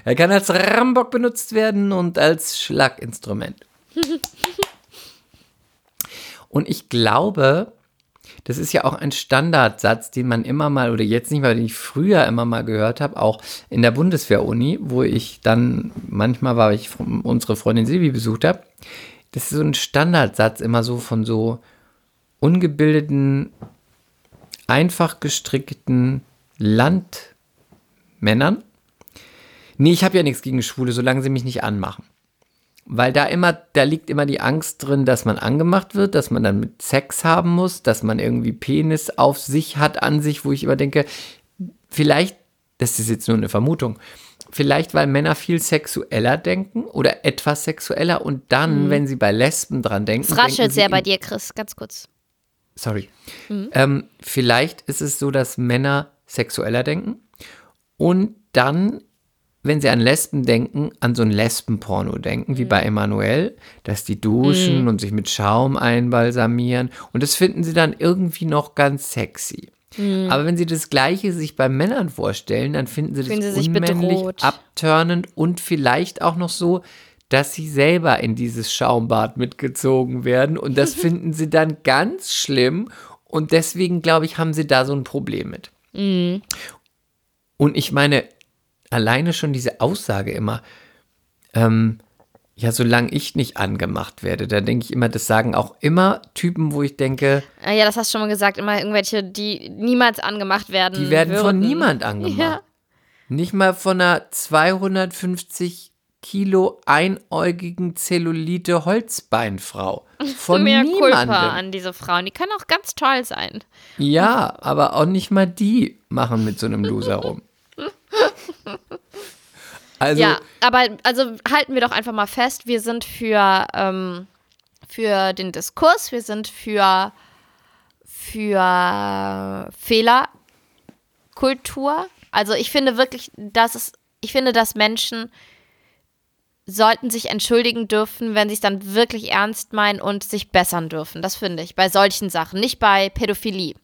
[SPEAKER 3] er kann als Rambock benutzt werden und als Schlaginstrument. Und ich glaube, das ist ja auch ein Standardsatz, den man immer mal, oder jetzt nicht mal, den ich früher immer mal gehört habe, auch in der Bundeswehr-Uni, wo ich dann, manchmal war ich unsere Freundin Silvi besucht habe. Das ist so ein Standardsatz immer so von so ungebildeten, einfach gestrickten Landmännern. Nee, ich habe ja nichts gegen Schwule, solange sie mich nicht anmachen. Weil da immer, da liegt immer die Angst drin, dass man angemacht wird, dass man dann mit Sex haben muss, dass man irgendwie Penis auf sich hat, an sich, wo ich immer denke, vielleicht, das ist jetzt nur eine Vermutung, vielleicht weil Männer viel sexueller denken oder etwas sexueller und dann, wenn sie bei Lesben dran denken.
[SPEAKER 2] Es
[SPEAKER 3] denken
[SPEAKER 2] raschelt
[SPEAKER 3] sie
[SPEAKER 2] sehr bei dir, Chris, ganz kurz.
[SPEAKER 3] Sorry.
[SPEAKER 2] Mhm.
[SPEAKER 3] Ähm, vielleicht ist es so, dass Männer sexueller denken und dann, wenn sie an Lesben denken, an so ein Lesbenporno denken, wie bei
[SPEAKER 2] Mhm.
[SPEAKER 3] Emanuel, dass die duschen und sich mit Schaum einbalsamieren und das finden sie dann irgendwie noch ganz sexy.
[SPEAKER 2] Mhm.
[SPEAKER 3] Aber wenn sie das Gleiche sich bei Männern vorstellen, dann finden sie
[SPEAKER 2] Fühlen
[SPEAKER 3] das
[SPEAKER 2] sie
[SPEAKER 3] unmännlich,
[SPEAKER 2] bedroht.
[SPEAKER 3] abturnend und vielleicht auch noch so, dass sie selber in dieses Schaumbad mitgezogen werden und das finden sie dann ganz schlimm und deswegen glaube ich, haben sie da so ein Problem mit. Und ich meine, alleine schon diese Aussage immer, ähm, ja, solange ich nicht angemacht werde, da denke ich immer, das sagen auch immer Typen, wo ich denke,
[SPEAKER 2] Ah, ja, das hast du schon mal gesagt. Immer irgendwelche, die niemals angemacht werden.
[SPEAKER 3] die werden von
[SPEAKER 2] würden.
[SPEAKER 3] niemand angemacht.
[SPEAKER 2] Ja.
[SPEAKER 3] Nicht mal von einer 250 Kilo einäugigen Zellulite Holzbeinfrau. Von
[SPEAKER 2] Mehr Kulpa
[SPEAKER 3] niemandem.
[SPEAKER 2] an diese Frauen. Die können auch ganz toll sein.
[SPEAKER 3] Ja, aber auch nicht mal die machen mit so einem Loser rum. Also,
[SPEAKER 2] ja, aber also halten wir doch einfach mal fest, wir sind für, ähm, für den Diskurs, wir sind für, für Fehlerkultur. Also ich finde wirklich, dass es, ich finde, dass Menschen sollten sich entschuldigen dürfen, wenn sie es dann wirklich ernst meinen und sich bessern dürfen. Das finde ich. Bei solchen Sachen, nicht bei Pädophilie.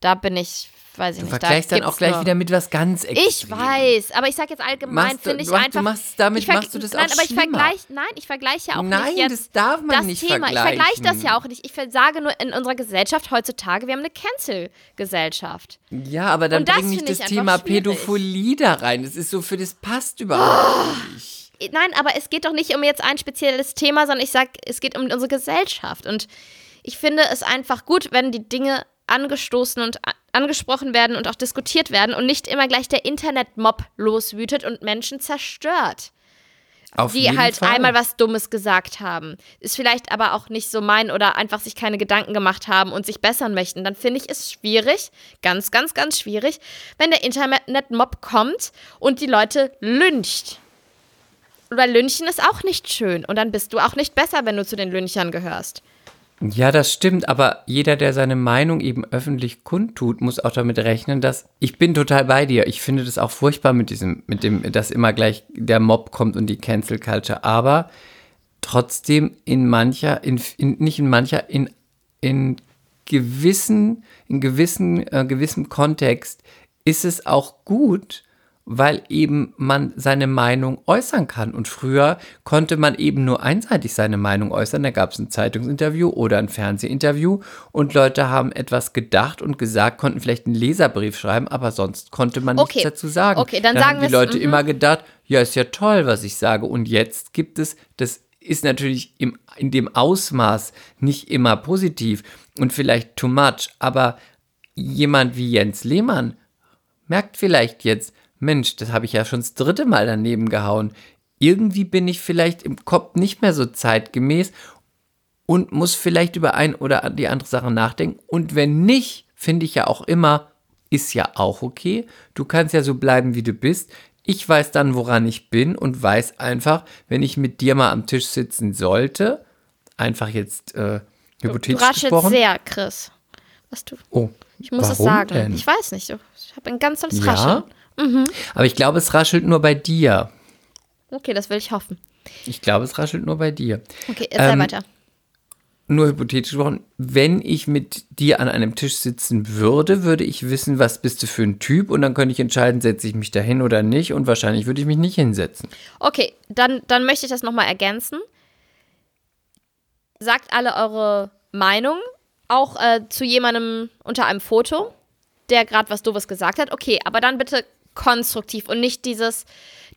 [SPEAKER 2] Da bin ich, weiß ich
[SPEAKER 3] du
[SPEAKER 2] nicht. da
[SPEAKER 3] vergleichst dann
[SPEAKER 2] gibt's
[SPEAKER 3] auch gleich wieder mit was ganz
[SPEAKER 2] ich
[SPEAKER 3] Extremes.
[SPEAKER 2] weiß, aber ich sage jetzt allgemein,
[SPEAKER 3] du-
[SPEAKER 2] finde ich
[SPEAKER 3] du
[SPEAKER 2] einfach.
[SPEAKER 3] du machst- damit
[SPEAKER 2] ich
[SPEAKER 3] machst du das
[SPEAKER 2] Nein,
[SPEAKER 3] auch
[SPEAKER 2] aber ich vergleiche, nein, ich vergleiche auch
[SPEAKER 3] Nein,
[SPEAKER 2] nicht jetzt
[SPEAKER 3] das darf man
[SPEAKER 2] das
[SPEAKER 3] nicht
[SPEAKER 2] Thema. Ich
[SPEAKER 3] vergleichen.
[SPEAKER 2] vergleiche das ja auch nicht. Ich sage nur in unserer Gesellschaft heutzutage, wir haben eine Cancel-Gesellschaft.
[SPEAKER 3] Ja, aber dann
[SPEAKER 2] Und das
[SPEAKER 3] bring nicht
[SPEAKER 2] finde
[SPEAKER 3] das
[SPEAKER 2] ich
[SPEAKER 3] Thema
[SPEAKER 2] schwierig.
[SPEAKER 3] Pädophilie da rein. Das ist so für das passt überhaupt nicht.
[SPEAKER 2] Nein, aber es geht doch nicht um jetzt ein spezielles Thema, sondern ich sage, es geht um unsere Gesellschaft. Und ich finde es einfach gut, wenn die Dinge angestoßen und angesprochen werden und auch diskutiert werden und nicht immer gleich der Internetmob loswütet und Menschen zerstört.
[SPEAKER 3] Auf
[SPEAKER 2] die halt
[SPEAKER 3] Fall.
[SPEAKER 2] einmal was Dummes gesagt haben. Ist vielleicht aber auch nicht so mein oder einfach sich keine Gedanken gemacht haben und sich bessern möchten. Dann finde ich es schwierig, ganz, ganz, ganz schwierig, wenn der Internet-Mob kommt und die Leute lyncht. Weil Lynchen ist auch nicht schön. Und dann bist du auch nicht besser, wenn du zu den Lynchern gehörst.
[SPEAKER 3] Ja, das stimmt, aber jeder, der seine Meinung eben öffentlich kundtut, muss auch damit rechnen, dass ich bin total bei dir. Ich finde das auch furchtbar mit diesem, mit dem, dass immer gleich der Mob kommt und die Cancel Culture, aber trotzdem in mancher, in, in nicht in mancher, in, in gewissen, in gewissen, äh, gewissem Kontext ist es auch gut, weil eben man seine Meinung äußern kann. Und früher konnte man eben nur einseitig seine Meinung äußern. Da gab es ein Zeitungsinterview oder ein Fernsehinterview und Leute haben etwas gedacht und gesagt, konnten vielleicht einen Leserbrief schreiben, aber sonst konnte man
[SPEAKER 2] Okay.
[SPEAKER 3] nichts dazu sagen.
[SPEAKER 2] Okay, dann
[SPEAKER 3] haben
[SPEAKER 2] sagen
[SPEAKER 3] die
[SPEAKER 2] wir's,
[SPEAKER 3] Leute
[SPEAKER 2] mhm.
[SPEAKER 3] immer gedacht, ja, ist ja toll, was ich sage. Und jetzt gibt es, das ist natürlich im, in dem Ausmaß nicht immer positiv und vielleicht too much, aber jemand wie Jens Lehmann merkt vielleicht jetzt, Mensch, das habe ich ja schon das dritte Mal daneben gehauen. Irgendwie bin ich vielleicht im Kopf nicht mehr so zeitgemäß und muss vielleicht über ein oder die andere Sache nachdenken. Und wenn nicht, finde ich ja auch immer, ist ja auch okay. Du kannst ja so bleiben, wie du bist. Ich weiß dann, woran ich bin und weiß einfach, wenn ich mit dir mal am Tisch sitzen sollte, einfach jetzt äh, hypothetisch
[SPEAKER 2] du
[SPEAKER 3] gesprochen.
[SPEAKER 2] sehr, Chris. Was du.
[SPEAKER 3] Oh,
[SPEAKER 2] Ich muss es sagen.
[SPEAKER 3] Denn?
[SPEAKER 2] Ich weiß nicht. Ich habe ein ganz tolles
[SPEAKER 3] ja,
[SPEAKER 2] Rascheln.
[SPEAKER 3] Aber ich glaube, es raschelt nur bei dir.
[SPEAKER 2] Okay, das will ich hoffen.
[SPEAKER 3] Ich glaube, es raschelt nur bei dir.
[SPEAKER 2] Okay, erzähl
[SPEAKER 3] Ähm,
[SPEAKER 2] weiter.
[SPEAKER 3] Nur hypothetisch gesprochen, wenn ich mit dir an einem Tisch sitzen würde, würde ich wissen, was bist du für ein Typ und dann könnte ich entscheiden, setze ich mich da hin oder nicht und wahrscheinlich würde ich mich nicht hinsetzen.
[SPEAKER 2] Okay, dann, dann möchte ich das nochmal ergänzen. Sagt alle eure Meinung, auch äh, zu jemandem unter einem Foto, der gerade was Doofes gesagt hat. Okay, aber dann bitte konstruktiv und nicht dieses,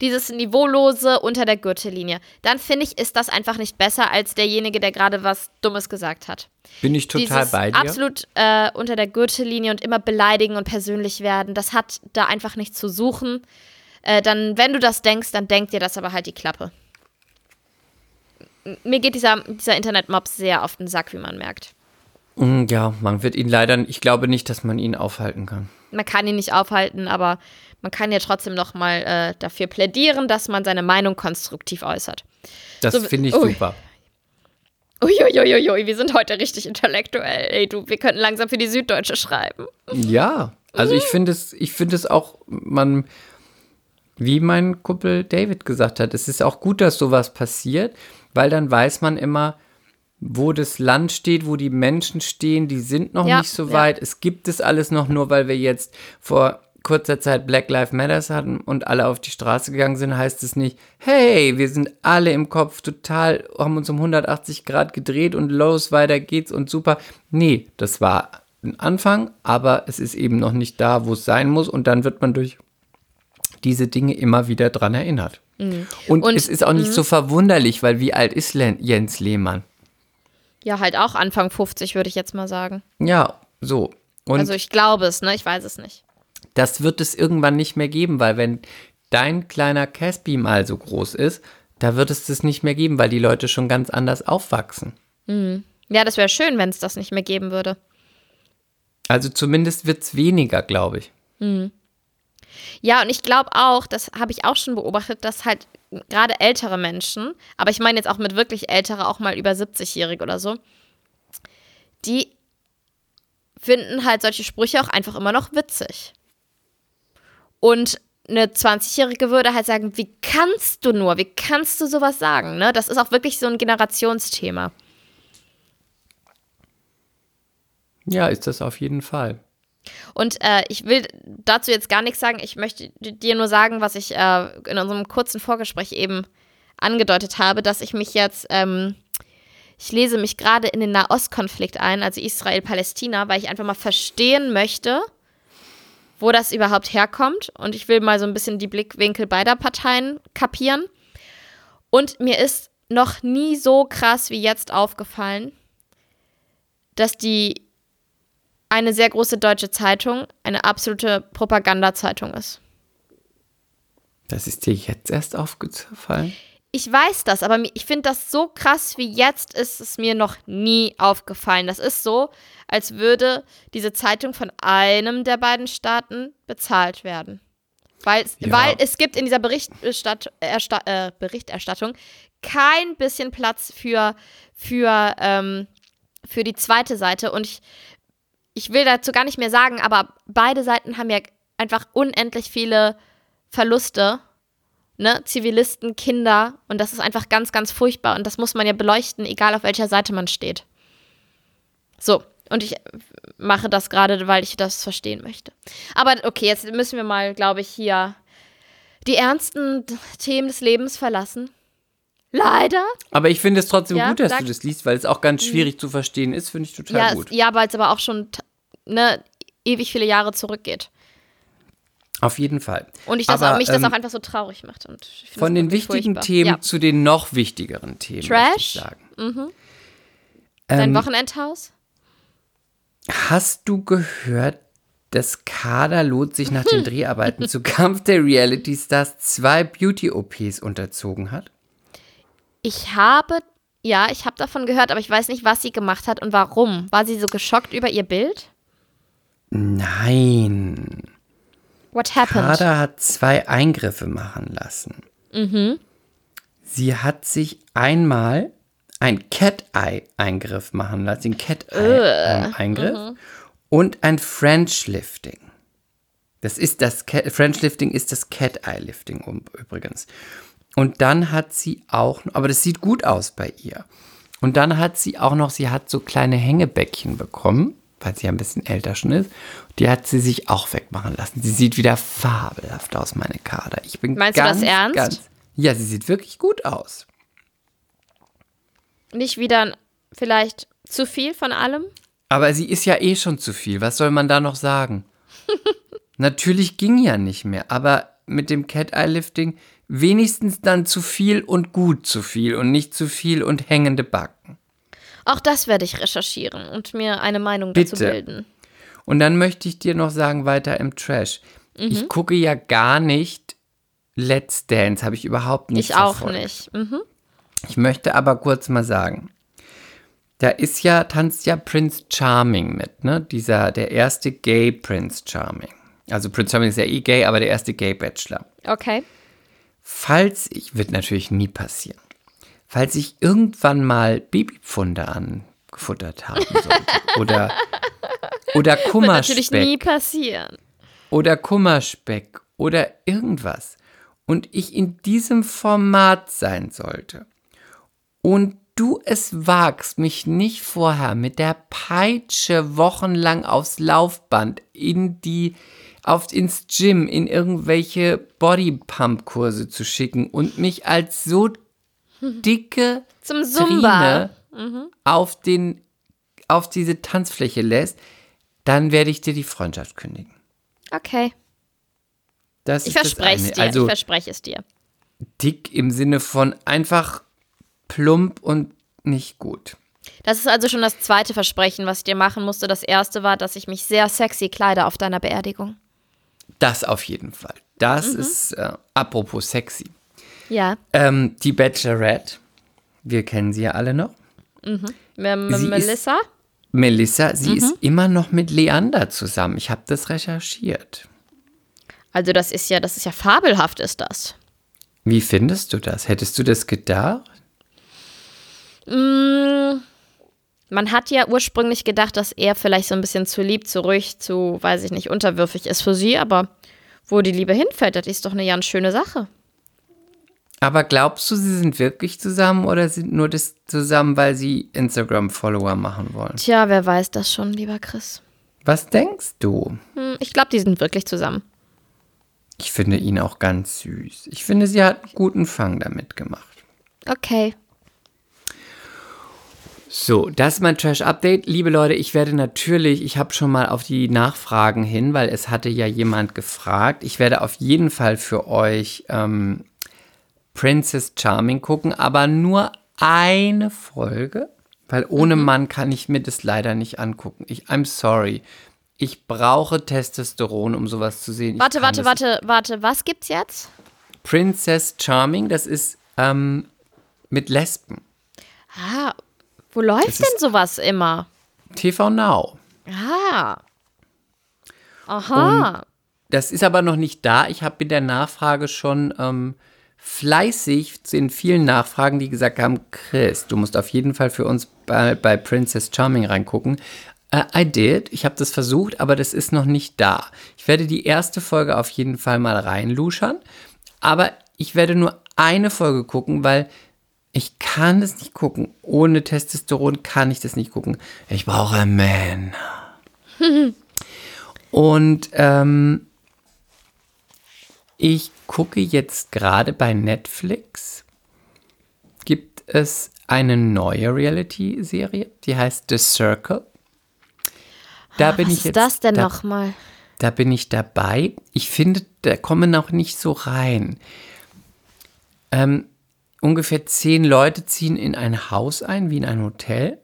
[SPEAKER 2] dieses Niveaulose unter der Gürtellinie. Dann finde ich, ist das einfach nicht besser als derjenige, der gerade was Dummes gesagt hat.
[SPEAKER 3] Bin ich total
[SPEAKER 2] dieses
[SPEAKER 3] bei dir.
[SPEAKER 2] absolut äh, unter der Gürtellinie und immer beleidigen und persönlich werden, das hat da einfach nichts zu suchen. Äh, dann, wenn du das denkst, dann denk dir das aber halt die Klappe. Mir geht dieser, dieser Internetmob sehr auf den Sack, wie man merkt.
[SPEAKER 3] Mm, Ja, man wird ihn leider, ich glaube nicht, dass man ihn aufhalten kann.
[SPEAKER 2] Man kann ihn nicht aufhalten, aber man kann ja trotzdem noch mal äh, dafür plädieren, dass man seine Meinung konstruktiv äußert.
[SPEAKER 3] Das
[SPEAKER 2] So,
[SPEAKER 3] finde ich
[SPEAKER 2] ui.
[SPEAKER 3] super.
[SPEAKER 2] Uiuiuiui, wir sind heute richtig intellektuell. Ey, du, wir könnten langsam für die Süddeutsche schreiben.
[SPEAKER 3] Ja, also ich finde es, ich finde es auch, man, wie mein Kumpel David gesagt hat, es ist auch gut, dass sowas passiert, weil dann weiß man immer, wo das Land steht, wo die Menschen stehen, die sind noch
[SPEAKER 2] Ja,
[SPEAKER 3] nicht so
[SPEAKER 2] ja.
[SPEAKER 3] weit. Es gibt es alles noch nur, weil wir jetzt vor kurzer Zeit Black Lives Matters hatten und alle auf die Straße gegangen sind, heißt es nicht, hey, wir sind alle im Kopf total, haben uns um 180 Grad gedreht und los, weiter geht's und super. Nee, das war ein Anfang, aber es ist eben noch nicht da, wo es sein muss und dann wird man durch diese Dinge immer wieder dran erinnert. Und,
[SPEAKER 2] Mhm. Und- mhm.
[SPEAKER 3] es ist auch nicht so verwunderlich, weil wie alt ist Len Jens Lehmann?
[SPEAKER 2] Ja, halt auch Anfang 50, würde ich jetzt mal sagen.
[SPEAKER 3] Ja, so. Und
[SPEAKER 2] also ich glaube es, ne? Ich weiß es nicht.
[SPEAKER 3] Das wird es irgendwann nicht mehr geben, weil wenn dein kleiner Caspi mal so groß ist, da wird es das nicht mehr geben, weil die Leute schon ganz anders aufwachsen.
[SPEAKER 2] Ja, das wäre schön, wenn es das nicht mehr geben würde.
[SPEAKER 3] Also zumindest wird es weniger, glaube ich.
[SPEAKER 2] Ja, und ich glaube auch, das habe ich auch schon beobachtet, dass halt gerade ältere Menschen, aber ich meine jetzt auch mit wirklich ältere, auch mal über 70-Jährige oder so, die finden halt solche Sprüche auch einfach immer noch witzig. Und eine 20-Jährige würde halt sagen, wie kannst du nur, wie kannst du sowas sagen? Ne? Das ist auch wirklich so ein Generationsthema.
[SPEAKER 3] Ja, ist das auf jeden Fall.
[SPEAKER 2] Und äh, ich will dazu jetzt gar nichts sagen. Ich möchte dir nur sagen, was ich äh, in unserem kurzen Vorgespräch eben angedeutet habe, dass ich mich jetzt, ähm, ich lese mich gerade in den Nahostkonflikt ein, also Israel-Palästina, weil ich einfach mal verstehen möchte, wo das überhaupt herkommt. Und ich will mal so ein bisschen die Blickwinkel beider Parteien kapieren. Und mir ist noch nie so krass wie jetzt aufgefallen, dass die eine sehr große deutsche Zeitung eine absolute Propagandazeitung ist.
[SPEAKER 3] Das ist dir jetzt erst aufgefallen?
[SPEAKER 2] Ich weiß das, aber ich finde das so krass wie jetzt ist es mir noch nie aufgefallen. Das ist so, als würde diese Zeitung von einem der beiden Staaten bezahlt werden. Weil, es-
[SPEAKER 3] Ja.
[SPEAKER 2] weil es gibt in dieser Berichterstatt Ersta äh, Berichterstattung kein bisschen Platz für, für, ähm, für die zweite Seite. Und ich, ich will dazu gar nicht mehr sagen, aber beide Seiten haben ja einfach unendlich viele Verluste ne, Zivilisten, Kinder und das ist einfach ganz, ganz furchtbar und das muss man ja beleuchten, egal auf welcher Seite man steht. So, und ich mache das gerade, weil ich das verstehen möchte. Aber okay, jetzt müssen wir mal, glaube ich, hier die ernsten Themen des Lebens verlassen. Leider.
[SPEAKER 3] Aber ich finde es trotzdem
[SPEAKER 2] Ja,
[SPEAKER 3] gut, dass
[SPEAKER 2] sag-
[SPEAKER 3] du das liest, weil es auch ganz schwierig zu verstehen ist, finde ich total
[SPEAKER 2] Ja,
[SPEAKER 3] gut.
[SPEAKER 2] ja, weil es aber auch schon ne, ewig viele Jahre zurückgeht.
[SPEAKER 3] Auf jeden Fall.
[SPEAKER 2] Und ich das
[SPEAKER 3] Aber,
[SPEAKER 2] auch, mich das
[SPEAKER 3] ähm,
[SPEAKER 2] auch einfach so traurig macht. Und
[SPEAKER 3] Von
[SPEAKER 2] das
[SPEAKER 3] den wichtigen
[SPEAKER 2] furchtbar.
[SPEAKER 3] Themen
[SPEAKER 2] Ja.
[SPEAKER 3] zu den noch wichtigeren Themen,
[SPEAKER 2] Trash?
[SPEAKER 3] sagen.
[SPEAKER 2] Dein
[SPEAKER 3] Ähm,
[SPEAKER 2] Wochenendhaus?
[SPEAKER 3] Hast du gehört, dass Kader Loth sich nach den Dreharbeiten zu Kampf der Reality Stars zwei Beauty-OPs unterzogen hat?
[SPEAKER 2] Ich habe, ja, ich habe davon gehört, aber ich weiß nicht, was sie gemacht hat und warum. War sie so geschockt über ihr Bild?
[SPEAKER 3] Nein.
[SPEAKER 2] What happened?
[SPEAKER 3] Kader hat zwei Eingriffe machen lassen.
[SPEAKER 2] Mhm.
[SPEAKER 3] Sie hat sich einmal ein Cat-Eye-Eingriff machen lassen, den Cat-Eye-Eingriff und ein French-Lifting. Das ist das Cat- French-Lifting ist das Cat-Eye-Lifting um- übrigens. Und dann hat sie auch, aber das sieht gut aus bei ihr. Und dann hat sie auch noch, sie hat so kleine Hängebäckchen bekommen, weil sie ja ein bisschen älter schon ist. Die hat sie sich auch wegmachen lassen. Sie sieht wieder fabelhaft aus, meine Kader. Ich bin
[SPEAKER 2] Meinst du das
[SPEAKER 3] ganz,
[SPEAKER 2] ernst?
[SPEAKER 3] Ganz, ja, sie sieht wirklich gut aus.
[SPEAKER 2] Nicht wieder vielleicht zu viel von allem?
[SPEAKER 3] Aber sie ist ja eh schon zu viel. Was soll man da noch sagen? Natürlich ging ja nicht mehr, aber mit dem Cat-Eye-Lifting wenigstens dann zu viel und gut zu viel und nicht zu viel und hängende Backen.
[SPEAKER 2] Auch das werde ich recherchieren und mir eine Meinung dazu
[SPEAKER 3] Bitte.
[SPEAKER 2] bilden.
[SPEAKER 3] Und dann möchte ich dir noch sagen, weiter im Trash.
[SPEAKER 2] Mhm.
[SPEAKER 3] Ich gucke ja gar nicht Let's Dance, habe ich überhaupt nicht
[SPEAKER 2] Ich auch
[SPEAKER 3] verfolgt.
[SPEAKER 2] nicht. Mhm.
[SPEAKER 3] Ich möchte aber kurz mal sagen, da ist ja, tanzt ja Prince Charming mit, ne? Dieser, der erste Gay Prince Charming. Also Prince Charming ist ja eh gay, aber der erste Gay Bachelor.
[SPEAKER 2] Okay.
[SPEAKER 3] Falls ich, wird natürlich nie passieren, falls ich irgendwann mal Babypfunde angefuttert haben sollte. Oder, oder
[SPEAKER 2] Wird natürlich nie
[SPEAKER 3] Kummerspeck
[SPEAKER 2] passieren.
[SPEAKER 3] oder Kummerspeck oder irgendwas. Und ich in diesem Format sein sollte. Und du es wagst, mich nicht vorher mit der Peitsche wochenlang aufs Laufband in die auf ins Gym in irgendwelche Bodypump-Kurse zu schicken und mich als so dicke
[SPEAKER 2] Zum Zumba.
[SPEAKER 3] Trine auf den auf diese Tanzfläche lässt, dann werde ich dir die Freundschaft kündigen.
[SPEAKER 2] Okay.
[SPEAKER 3] Das
[SPEAKER 2] Ich verspreche es dir.
[SPEAKER 3] Also
[SPEAKER 2] ich verspreche es dir.
[SPEAKER 3] dick im Sinne von einfach plump und nicht gut.
[SPEAKER 2] Das ist also schon das zweite Versprechen, was ich dir machen musste. Das erste war, dass ich mich sehr sexy kleide auf deiner Beerdigung.
[SPEAKER 3] Das auf jeden Fall. Das
[SPEAKER 2] Mhm.
[SPEAKER 3] ist äh, apropos sexy.
[SPEAKER 2] Ja.
[SPEAKER 3] Ähm, die Bachelorette, wir kennen sie ja alle noch.
[SPEAKER 2] M
[SPEAKER 3] Sie ist-
[SPEAKER 2] Melissa?
[SPEAKER 3] Melissa,
[SPEAKER 2] Mhm.
[SPEAKER 3] sie ist immer noch mit Leander zusammen. Ich habe das recherchiert.
[SPEAKER 2] Also das ist ja, das ist ja fabelhaft, ist das.
[SPEAKER 3] Wie findest du das? Hättest du das gedacht?
[SPEAKER 2] Man hat ja ursprünglich gedacht, dass er vielleicht so ein bisschen zu lieb, zu ruhig, zu, weiß ich nicht, unterwürfig ist für sie, aber wo die Liebe hinfällt, das ist doch eine ganz schöne Sache.
[SPEAKER 3] Aber glaubst du, sie sind wirklich zusammen oder sind nur das zusammen, weil sie Instagram-Follower machen wollen?
[SPEAKER 2] Tja, wer weiß das schon, lieber Chris.
[SPEAKER 3] Was denkst du?
[SPEAKER 2] Hm, Ich glaube, die sind wirklich zusammen.
[SPEAKER 3] Ich finde ihn auch ganz süß. Ich finde, sie hat einen guten Fang damit gemacht.
[SPEAKER 2] Okay.
[SPEAKER 3] So, das ist mein Trash-Update. Liebe Leute, ich werde natürlich, ich habe schon mal auf die Nachfragen hin, weil es hatte ja jemand gefragt. Ich werde auf jeden Fall für euch ähm, Princess Charming gucken, aber nur eine Folge, weil ohne Mann kann ich mir das leider nicht angucken. Ich, I'm sorry. Ich brauche Testosteron, um sowas zu sehen.
[SPEAKER 2] Warte, warte, warte, warte. Was gibt's jetzt?
[SPEAKER 3] Princess Charming, das ist ähm, mit Lesben.
[SPEAKER 2] Ah, wo läuft
[SPEAKER 3] Das
[SPEAKER 2] denn sowas immer?
[SPEAKER 3] TV Now.
[SPEAKER 2] Ah. Aha.
[SPEAKER 3] Das ist aber noch nicht da. Ich habe in der Nachfrage schon ähm, fleißig zu den vielen Nachfragen, die gesagt haben, Chris, du musst auf jeden Fall für uns bei, bei Princess Charming reingucken. Äh, I did. Ich habe das versucht, aber das ist noch nicht da. Ich werde die erste Folge auf jeden Fall mal reinluschern, aber ich werde nur eine Folge gucken, weil ich kann das nicht gucken. Ohne Testosteron kann ich das nicht gucken. Ich brauche Männer. Und ähm, ich gucke jetzt gerade bei Netflix. Gibt es eine neue Reality-Serie, die heißt The Circle. Da bin
[SPEAKER 2] Was
[SPEAKER 3] ich
[SPEAKER 2] ist
[SPEAKER 3] jetzt.
[SPEAKER 2] das denn
[SPEAKER 3] da,
[SPEAKER 2] nochmal?
[SPEAKER 3] Da bin ich dabei. Ich finde, da kommen noch nicht so rein. Ähm, ungefähr zehn Leute ziehen in ein Haus ein, wie in ein Hotel.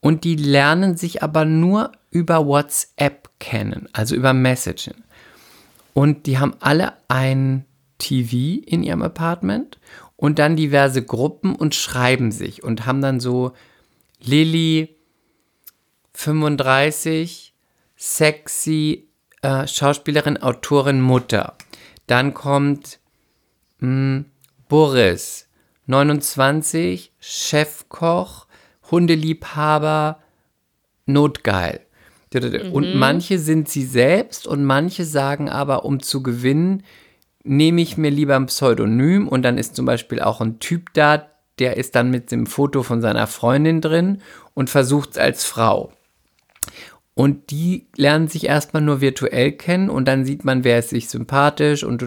[SPEAKER 3] Und die lernen sich aber nur über WhatsApp kennen, also über Messaging. Und die haben alle ein TV in ihrem Apartment und dann diverse Gruppen und schreiben sich und haben dann so Lilly 35, sexy, äh, Schauspielerin, Autorin, Mutter. Dann kommt mh, Boris, 29, Chefkoch, Hundeliebhaber, Notgeil. Und
[SPEAKER 2] Mhm.
[SPEAKER 3] manche sind sie selbst und manche sagen aber, um zu gewinnen, nehme ich mir lieber ein Pseudonym und dann ist zum Beispiel auch ein Typ da, der ist dann mit dem Foto von seiner Freundin drin und versucht es als Frau. Und die lernen sich erstmal nur virtuell kennen und dann sieht man, wer ist sich sympathisch und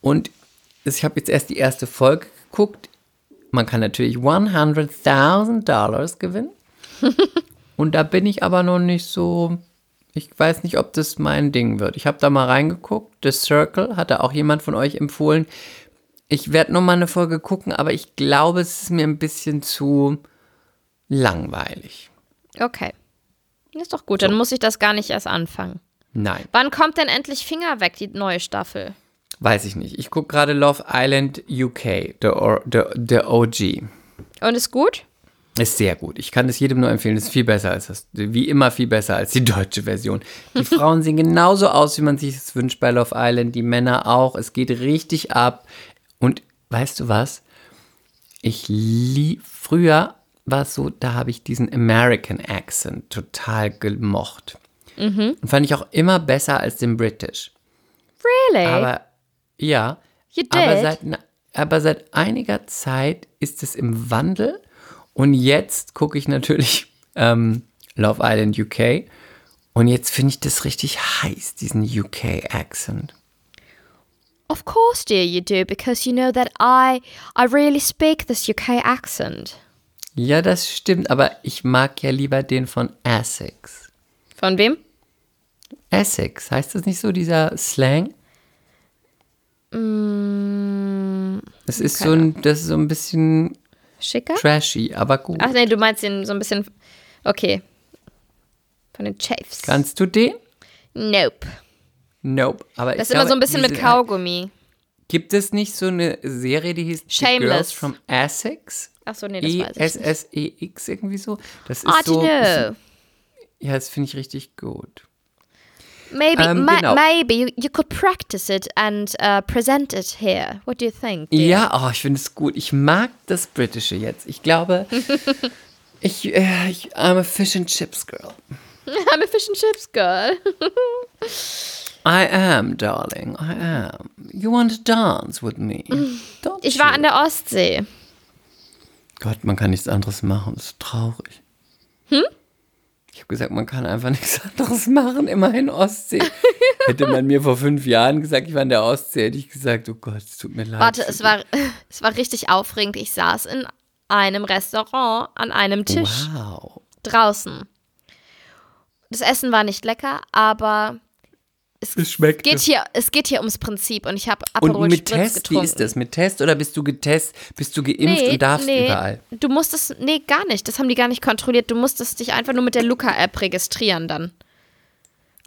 [SPEAKER 3] und ich habe jetzt erst die erste Folge geguckt. Man kann natürlich 100.000 Dollars gewinnen. und da bin ich aber noch nicht so. Ich weiß nicht, ob das mein Ding wird. Ich habe da mal reingeguckt. The Circle hatte auch jemand von euch empfohlen. Ich werde noch mal eine Folge gucken, aber ich glaube, es ist mir ein bisschen zu langweilig.
[SPEAKER 2] Okay. Ist doch gut, dann muss ich das gar nicht erst anfangen.
[SPEAKER 3] Nein.
[SPEAKER 2] Wann kommt denn endlich Finger weg, die neue Staffel?
[SPEAKER 3] Weiß ich nicht. Ich gucke gerade Love Island UK, the, the, the OG.
[SPEAKER 2] Und ist gut?
[SPEAKER 3] Ist sehr gut. Ich kann es jedem nur empfehlen. Ist viel besser als das, wie immer viel besser als die deutsche Version. Die Frauen sehen genauso aus, wie man sich es wünscht bei Love Island. Die Männer auch. Es geht richtig ab. Und weißt du was? Ich lieb, früher war es so, da habe ich diesen American Accent total gemocht. Und fand ich auch immer besser als den British.
[SPEAKER 2] Really?
[SPEAKER 3] Aber ja,
[SPEAKER 2] You
[SPEAKER 3] aber
[SPEAKER 2] did?
[SPEAKER 3] seit, na- aber seit einiger Zeit ist es im Wandel und jetzt gucke ich natürlich ähm, Love Island UK und jetzt finde ich das richtig heiß, diesen UK-Accent.
[SPEAKER 2] Of course, dear, you do, because you know that I, I really speak this UK accent.
[SPEAKER 3] Ja, das stimmt, aber ich mag ja lieber den von Essex.
[SPEAKER 2] Von wem?
[SPEAKER 3] Essex, heißt das nicht so, dieser Slang? Das ist so ein, das ist so ein bisschen
[SPEAKER 2] Schicker?
[SPEAKER 3] trashy, aber gut.
[SPEAKER 2] Ach nee, du meinst den so ein bisschen. Okay. Von den Chaves.
[SPEAKER 3] Kannst du den?
[SPEAKER 2] Nope.
[SPEAKER 3] Nope. Aber
[SPEAKER 2] Das ist immer
[SPEAKER 3] glaube,
[SPEAKER 2] so ein bisschen mit Kaugummi.
[SPEAKER 3] Gibt es nicht so eine Serie, die hieß The
[SPEAKER 2] Shameless.
[SPEAKER 3] Girls from Essex?
[SPEAKER 2] Achso, nee, das
[SPEAKER 3] E
[SPEAKER 2] weiß ich
[SPEAKER 3] S
[SPEAKER 2] nicht.
[SPEAKER 3] S E X irgendwie so. Das ist
[SPEAKER 2] Ah,
[SPEAKER 3] so.
[SPEAKER 2] know?
[SPEAKER 3] Ja, das finde ich richtig gut.
[SPEAKER 2] Maybe,
[SPEAKER 3] Ähm, genau.
[SPEAKER 2] maybe you, you could practice it and uh, present it here. What do you think? dear?
[SPEAKER 3] Ja, oh, ich finde es gut. Ich mag das Britische jetzt. Ich glaube, ich, äh, ich I'm a Fish and Chips Girl.
[SPEAKER 2] I'm a fish and chips girl.
[SPEAKER 3] I am, darling. I am. You want to dance with me? Don't
[SPEAKER 2] Ich war
[SPEAKER 3] you?
[SPEAKER 2] an der Ostsee.
[SPEAKER 3] Gott, man kann nichts anderes machen. Das ist traurig.
[SPEAKER 2] Hm?
[SPEAKER 3] Ich habe gesagt, man kann einfach nichts anderes machen. Immerhin Ostsee. Hätte man mir vor fünf Jahren gesagt, ich war an der Ostsee, hätte ich gesagt, oh Gott, es tut mir leid.
[SPEAKER 2] Warte, es war, es war richtig aufregend. Ich saß in einem Restaurant an einem Tisch
[SPEAKER 3] Wow.
[SPEAKER 2] draußen. Das Essen war nicht lecker, aber
[SPEAKER 3] Es schmeckt.
[SPEAKER 2] geht hier, es geht hier ums Prinzip und ich habe
[SPEAKER 3] und
[SPEAKER 2] Aperol
[SPEAKER 3] mit
[SPEAKER 2] Spritz
[SPEAKER 3] Test,
[SPEAKER 2] getrunken.
[SPEAKER 3] wie ist das? Mit Test oder bist du getest, bist du geimpft und darfst überall?
[SPEAKER 2] Du musst es, nee, gar nicht. Das haben die gar nicht kontrolliert. Du musstest dich einfach nur mit der Luca-App registrieren dann.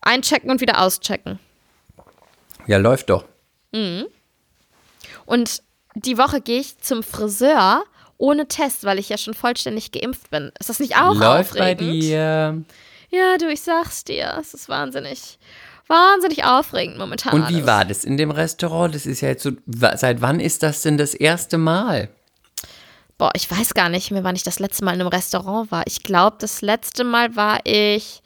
[SPEAKER 2] Einchecken und wieder auschecken.
[SPEAKER 3] Ja, läuft doch.
[SPEAKER 2] Und die Woche gehe ich zum Friseur ohne Test, weil ich ja schon vollständig geimpft bin. Ist das nicht auch
[SPEAKER 3] läuft bei
[SPEAKER 2] aufregend?
[SPEAKER 3] dir.
[SPEAKER 2] Ja, du, ich sag's dir. Es ist wahnsinnig, wahnsinnig aufregend momentan.
[SPEAKER 3] Und wie war das in dem Restaurant? Das ist ja jetzt so, seit wann ist das denn das erste Mal?
[SPEAKER 2] Boah, ich weiß gar nicht mehr, wann ich das letzte Mal in einem Restaurant war. Ich glaube, das letzte Mal war ich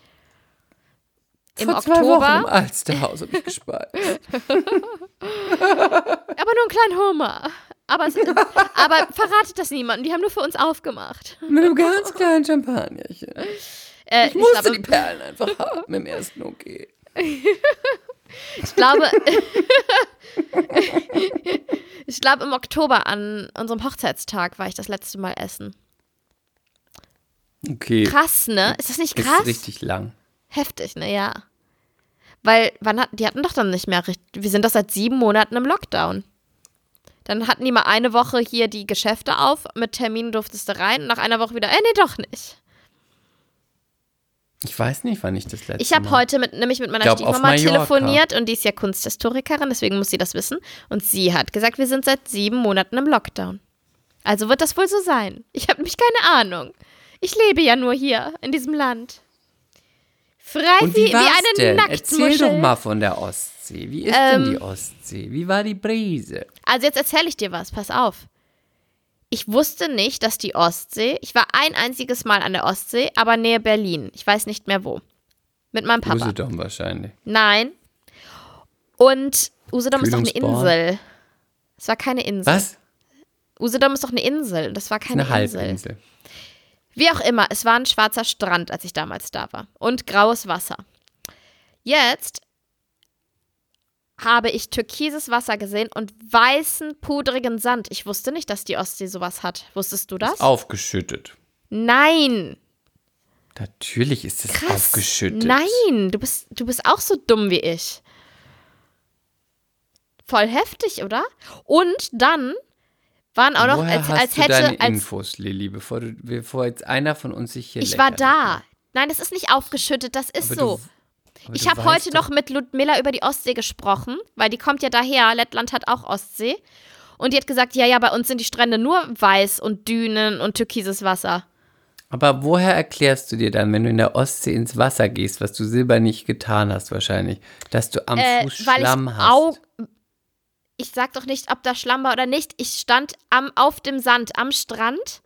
[SPEAKER 2] im
[SPEAKER 3] Vor zwei Wochen im
[SPEAKER 2] Oktober.
[SPEAKER 3] Alsterhaus habe ich gespart.
[SPEAKER 2] Aber nur einen kleinen Hummer. Aber, es, aber verratet das niemandem. Die haben nur für uns aufgemacht.
[SPEAKER 3] Mit einem ganz kleinen Champagnerchen.
[SPEAKER 2] Äh,
[SPEAKER 3] Ich musste
[SPEAKER 2] glaube,
[SPEAKER 3] die Perlen einfach haben im ersten Okay.
[SPEAKER 2] Ich glaube, ich glaube, im Oktober an unserem Hochzeitstag war ich das letzte Mal essen.
[SPEAKER 3] Okay.
[SPEAKER 2] Krass, ne? Ist das nicht
[SPEAKER 3] Ist
[SPEAKER 2] krass?
[SPEAKER 3] richtig lang.
[SPEAKER 2] Heftig, ne? Ja. Weil, wann hat, die hatten doch dann nicht mehr richtig. Wir sind doch seit sieben Monaten im Lockdown. Dann hatten die mal eine Woche hier die Geschäfte auf, mit Termin durftest du rein nach einer Woche wieder, äh, nee, doch nicht.
[SPEAKER 3] Ich weiß nicht, wann ich das letzte
[SPEAKER 2] Ich habe heute mit, nämlich mit meiner
[SPEAKER 3] Glaub,
[SPEAKER 2] Stiefmama telefoniert und die ist ja Kunsthistorikerin, deswegen muss sie das wissen. Und sie hat gesagt, wir sind seit sieben Monaten im Lockdown. Also wird das wohl so sein. Ich habe nämlich keine Ahnung. Ich lebe ja nur hier, in diesem Land. Frei
[SPEAKER 3] Und
[SPEAKER 2] wie,
[SPEAKER 3] wie
[SPEAKER 2] wie eine
[SPEAKER 3] denn? Erzähl
[SPEAKER 2] Nacktmuschel.
[SPEAKER 3] doch mal von der Ostsee. Wie ist
[SPEAKER 2] Ähm,
[SPEAKER 3] denn die Ostsee? Wie war die Brise?
[SPEAKER 2] Also jetzt erzähle ich dir was, pass auf. Ich wusste nicht, dass die Ostsee, ich war ein einziges Mal an der Ostsee, aber nähe Berlin. Ich weiß nicht mehr wo. Mit meinem Papa.
[SPEAKER 3] Usedom wahrscheinlich.
[SPEAKER 2] Nein. Und Usedom ist doch eine. Insel. Es war keine Insel.
[SPEAKER 3] Was?
[SPEAKER 2] Usedom ist doch eine Insel. Das war keine
[SPEAKER 3] Eine
[SPEAKER 2] Insel.
[SPEAKER 3] Halbinsel.
[SPEAKER 2] Wie auch immer, es war ein schwarzer Strand, als ich damals da war. Und graues Wasser. Jetzt habe ich türkises Wasser gesehen und weißen, pudrigen Sand. Ich wusste nicht, dass die Ostsee sowas hat. Wusstest du das?
[SPEAKER 3] Aufgeschüttet.
[SPEAKER 2] Nein.
[SPEAKER 3] Natürlich ist es
[SPEAKER 2] Krass.
[SPEAKER 3] aufgeschüttet.
[SPEAKER 2] Nein, du bist, du bist auch so dumm wie ich. Voll heftig, oder? Und dann waren auch noch,
[SPEAKER 3] Woher
[SPEAKER 2] als,
[SPEAKER 3] hast
[SPEAKER 2] als
[SPEAKER 3] du
[SPEAKER 2] hätte,
[SPEAKER 3] deine
[SPEAKER 2] als
[SPEAKER 3] Infos, Lilly, bevor, du, bevor jetzt einer von uns sich hier
[SPEAKER 2] ich war
[SPEAKER 3] leckert?
[SPEAKER 2] da. Nein, das ist nicht aufgeschüttet, das ist
[SPEAKER 3] Aber
[SPEAKER 2] so. Ich habe heute
[SPEAKER 3] doch-
[SPEAKER 2] noch mit Ludmilla über die Ostsee gesprochen, weil die kommt ja daher. Lettland hat auch Ostsee. Und die hat gesagt, ja, ja, bei uns sind die Strände nur weiß und Dünen und türkises Wasser.
[SPEAKER 3] Aber woher erklärst du dir dann, wenn du in der Ostsee ins Wasser gehst, was du silber nicht getan hast wahrscheinlich, dass du am
[SPEAKER 2] Äh,
[SPEAKER 3] Fuß Schlamm
[SPEAKER 2] ich
[SPEAKER 3] hast?
[SPEAKER 2] Au ich sag doch nicht, ob da Schlamm war oder nicht. Ich stand am, auf dem Sand am Strand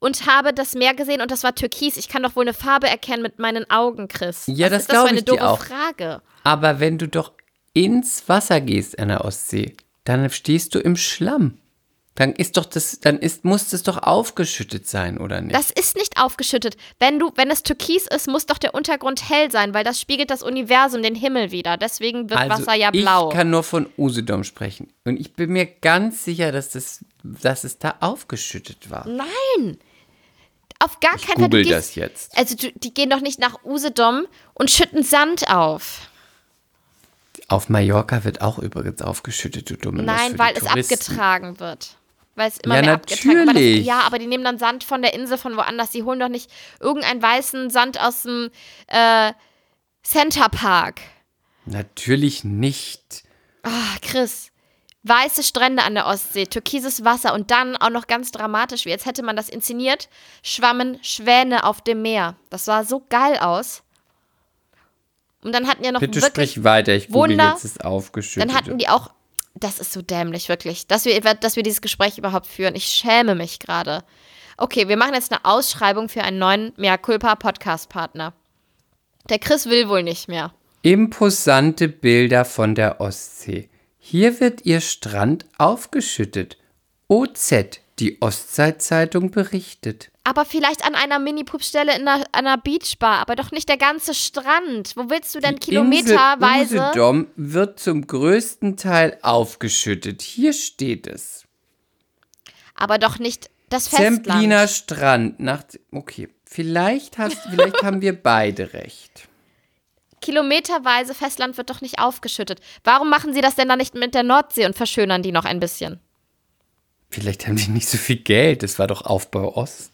[SPEAKER 2] und habe das Meer gesehen und das war türkis. Ich kann doch wohl eine Farbe erkennen mit meinen Augen, Chris.
[SPEAKER 3] Ja,
[SPEAKER 2] Was
[SPEAKER 3] das
[SPEAKER 2] ist das für
[SPEAKER 3] glaub
[SPEAKER 2] eine
[SPEAKER 3] ich dir auch.
[SPEAKER 2] Frage?
[SPEAKER 3] Aber wenn du doch ins Wasser gehst in der Ostsee, dann stehst du im Schlamm. Dann ist doch das, dann ist, muss das doch aufgeschüttet sein, oder nicht?
[SPEAKER 2] Das ist nicht aufgeschüttet. Wenn du, wenn es türkis ist, muss doch der Untergrund hell sein, weil das spiegelt das Universum, den Himmel wieder. Deswegen wird
[SPEAKER 3] also
[SPEAKER 2] Wasser ja blau.
[SPEAKER 3] Ich kann nur von Usedom sprechen. Und ich bin mir ganz sicher, dass, das, dass es da aufgeschüttet war.
[SPEAKER 2] Nein! Auf gar keinen Fall.
[SPEAKER 3] Google das jetzt.
[SPEAKER 2] Also du, die gehen doch nicht nach Usedom und schütten Sand auf.
[SPEAKER 3] Auf Mallorca wird auch übrigens aufgeschüttet, du dumme
[SPEAKER 2] Nein, weil es
[SPEAKER 3] Touristen.
[SPEAKER 2] abgetragen wird. Weil es immer
[SPEAKER 3] Ja,
[SPEAKER 2] mehr abgetragen wird.
[SPEAKER 3] Natürlich.
[SPEAKER 2] ja, aber die nehmen dann Sand von der Insel von woanders. Die holen doch nicht irgendeinen weißen Sand aus dem äh, Center Park.
[SPEAKER 3] Natürlich nicht.
[SPEAKER 2] Ah, Chris. Weiße Strände an der Ostsee, türkises Wasser und dann auch noch ganz dramatisch, wie als hätte man das inszeniert, schwammen Schwäne auf dem Meer. Das sah so geil aus. Und dann hatten ja noch
[SPEAKER 3] Bitte
[SPEAKER 2] wirklich
[SPEAKER 3] sprich weiter, ich
[SPEAKER 2] Wunder-
[SPEAKER 3] jetzt das aufgeschüttet.
[SPEAKER 2] Dann hatten die auch, das ist so dämlich, wirklich, dass wir, dass wir dieses Gespräch überhaupt führen. Ich schäme mich gerade. Okay, wir machen jetzt eine Ausschreibung für einen neuen Mea Culpa Podcast-Partner. Der Chris will wohl nicht mehr.
[SPEAKER 3] Imposante Bilder von der Ostsee. Hier wird ihr Strand aufgeschüttet. OZ, die Ostzeitzeitung berichtet.
[SPEAKER 2] Aber vielleicht an einer Mini-Pupstelle in einer, einer Beachbar, aber doch nicht der ganze Strand. Wo willst du denn
[SPEAKER 3] Die
[SPEAKER 2] kilometerweise?
[SPEAKER 3] Insel Usedom wird zum größten Teil aufgeschüttet. Hier steht es.
[SPEAKER 2] Aber doch nicht das
[SPEAKER 3] Zempliner
[SPEAKER 2] Festland.
[SPEAKER 3] Strand. Nach, okay, vielleicht, hast, vielleicht haben wir beide recht.
[SPEAKER 2] Kilometerweise Festland wird doch nicht aufgeschüttet. Warum machen sie das denn dann nicht mit der Nordsee und verschönern die noch ein bisschen?
[SPEAKER 3] Vielleicht haben die nicht so viel Geld. Das war doch Aufbau Ost.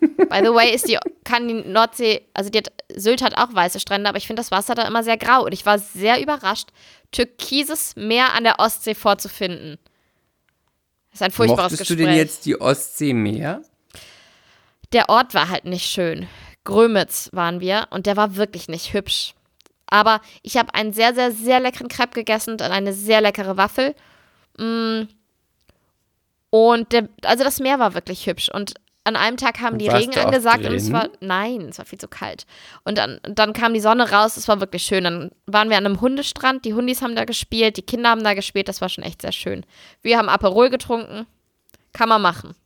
[SPEAKER 2] By the way, ist die, kann die Nordsee, also die hat, Sylt hat auch weiße Strände, aber ich finde das Wasser da immer sehr grau. Und ich war sehr überrascht, türkises Meer an der Ostsee vorzufinden. Das ist ein furchtbares
[SPEAKER 3] Mochtest
[SPEAKER 2] Gespräch.
[SPEAKER 3] du denn jetzt die Ostsee mehr?
[SPEAKER 2] Der Ort war halt nicht schön. Grömitz waren wir und der war wirklich nicht hübsch. Aber ich habe einen sehr, sehr, sehr leckeren Crepe gegessen und eine sehr leckere Waffel. Mm. Und der, also das Meer war wirklich hübsch. Und an einem Tag haben die
[SPEAKER 3] warst
[SPEAKER 2] Regen angesagt und es war, nein, es war viel zu kalt. Und dann, dann kam die Sonne raus, es war wirklich schön. Dann waren wir an einem Hundestrand, die Hundis haben da gespielt, die Kinder haben da gespielt, das war schon echt sehr schön. Wir haben Aperol getrunken. Kann man machen.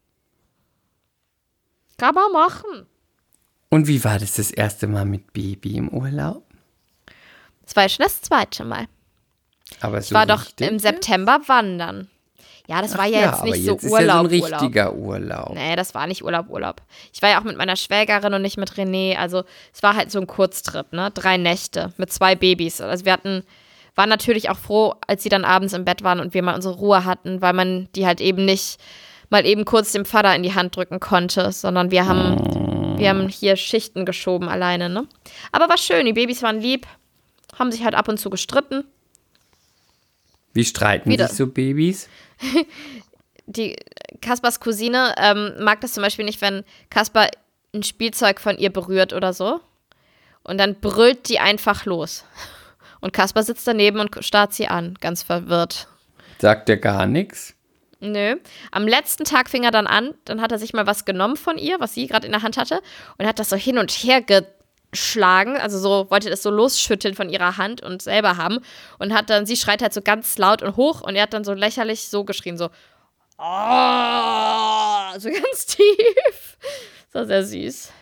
[SPEAKER 2] Kann man machen.
[SPEAKER 3] Und wie war das das erste Mal mit Baby im Urlaub?
[SPEAKER 2] Das war ja schon das zweite Mal.
[SPEAKER 3] Aber
[SPEAKER 2] Ich
[SPEAKER 3] so
[SPEAKER 2] war doch im September wandern. Ja, das war ja, jetzt
[SPEAKER 3] aber
[SPEAKER 2] nicht
[SPEAKER 3] jetzt
[SPEAKER 2] so
[SPEAKER 3] ist
[SPEAKER 2] Urlaub,
[SPEAKER 3] ja so ein
[SPEAKER 2] Urlaub.
[SPEAKER 3] richtiger Urlaub.
[SPEAKER 2] Nee, das war nicht Urlaub, Urlaub. Ich war ja auch mit meiner Schwägerin und nicht mit René. Also es war halt so ein Kurztrip, ne? Drei Nächte mit zwei Babys. Also wir hatten, waren natürlich auch froh, als sie dann abends im Bett waren und wir mal unsere Ruhe hatten, weil man die halt eben nicht mal eben kurz dem Vater in die Hand drücken konnte, sondern wir haben, wir haben hier Schichten geschoben alleine, ne? Aber war schön, die Babys waren lieb, haben sich halt ab und zu gestritten.
[SPEAKER 3] Wie streiten
[SPEAKER 2] Wieder.
[SPEAKER 3] sich so Babys?
[SPEAKER 2] die Kaspers Cousine ähm, mag das zum Beispiel nicht, wenn Kasper ein Spielzeug von ihr berührt oder so. Und dann brüllt die einfach los. Und Kaspar sitzt daneben und starrt sie an, ganz verwirrt.
[SPEAKER 3] Sagt er gar nichts?
[SPEAKER 2] Nö. Am letzten Tag fing er dann an, dann hat er sich mal was genommen von ihr, was sie gerade in der Hand hatte, und hat das so hin und her geschlagen, also so wollte das so losschütteln von ihrer Hand und selber haben und hat dann, sie schreit halt so ganz laut und hoch und er hat dann so lächerlich so geschrien, so oh, so ganz tief. Das war sehr süß.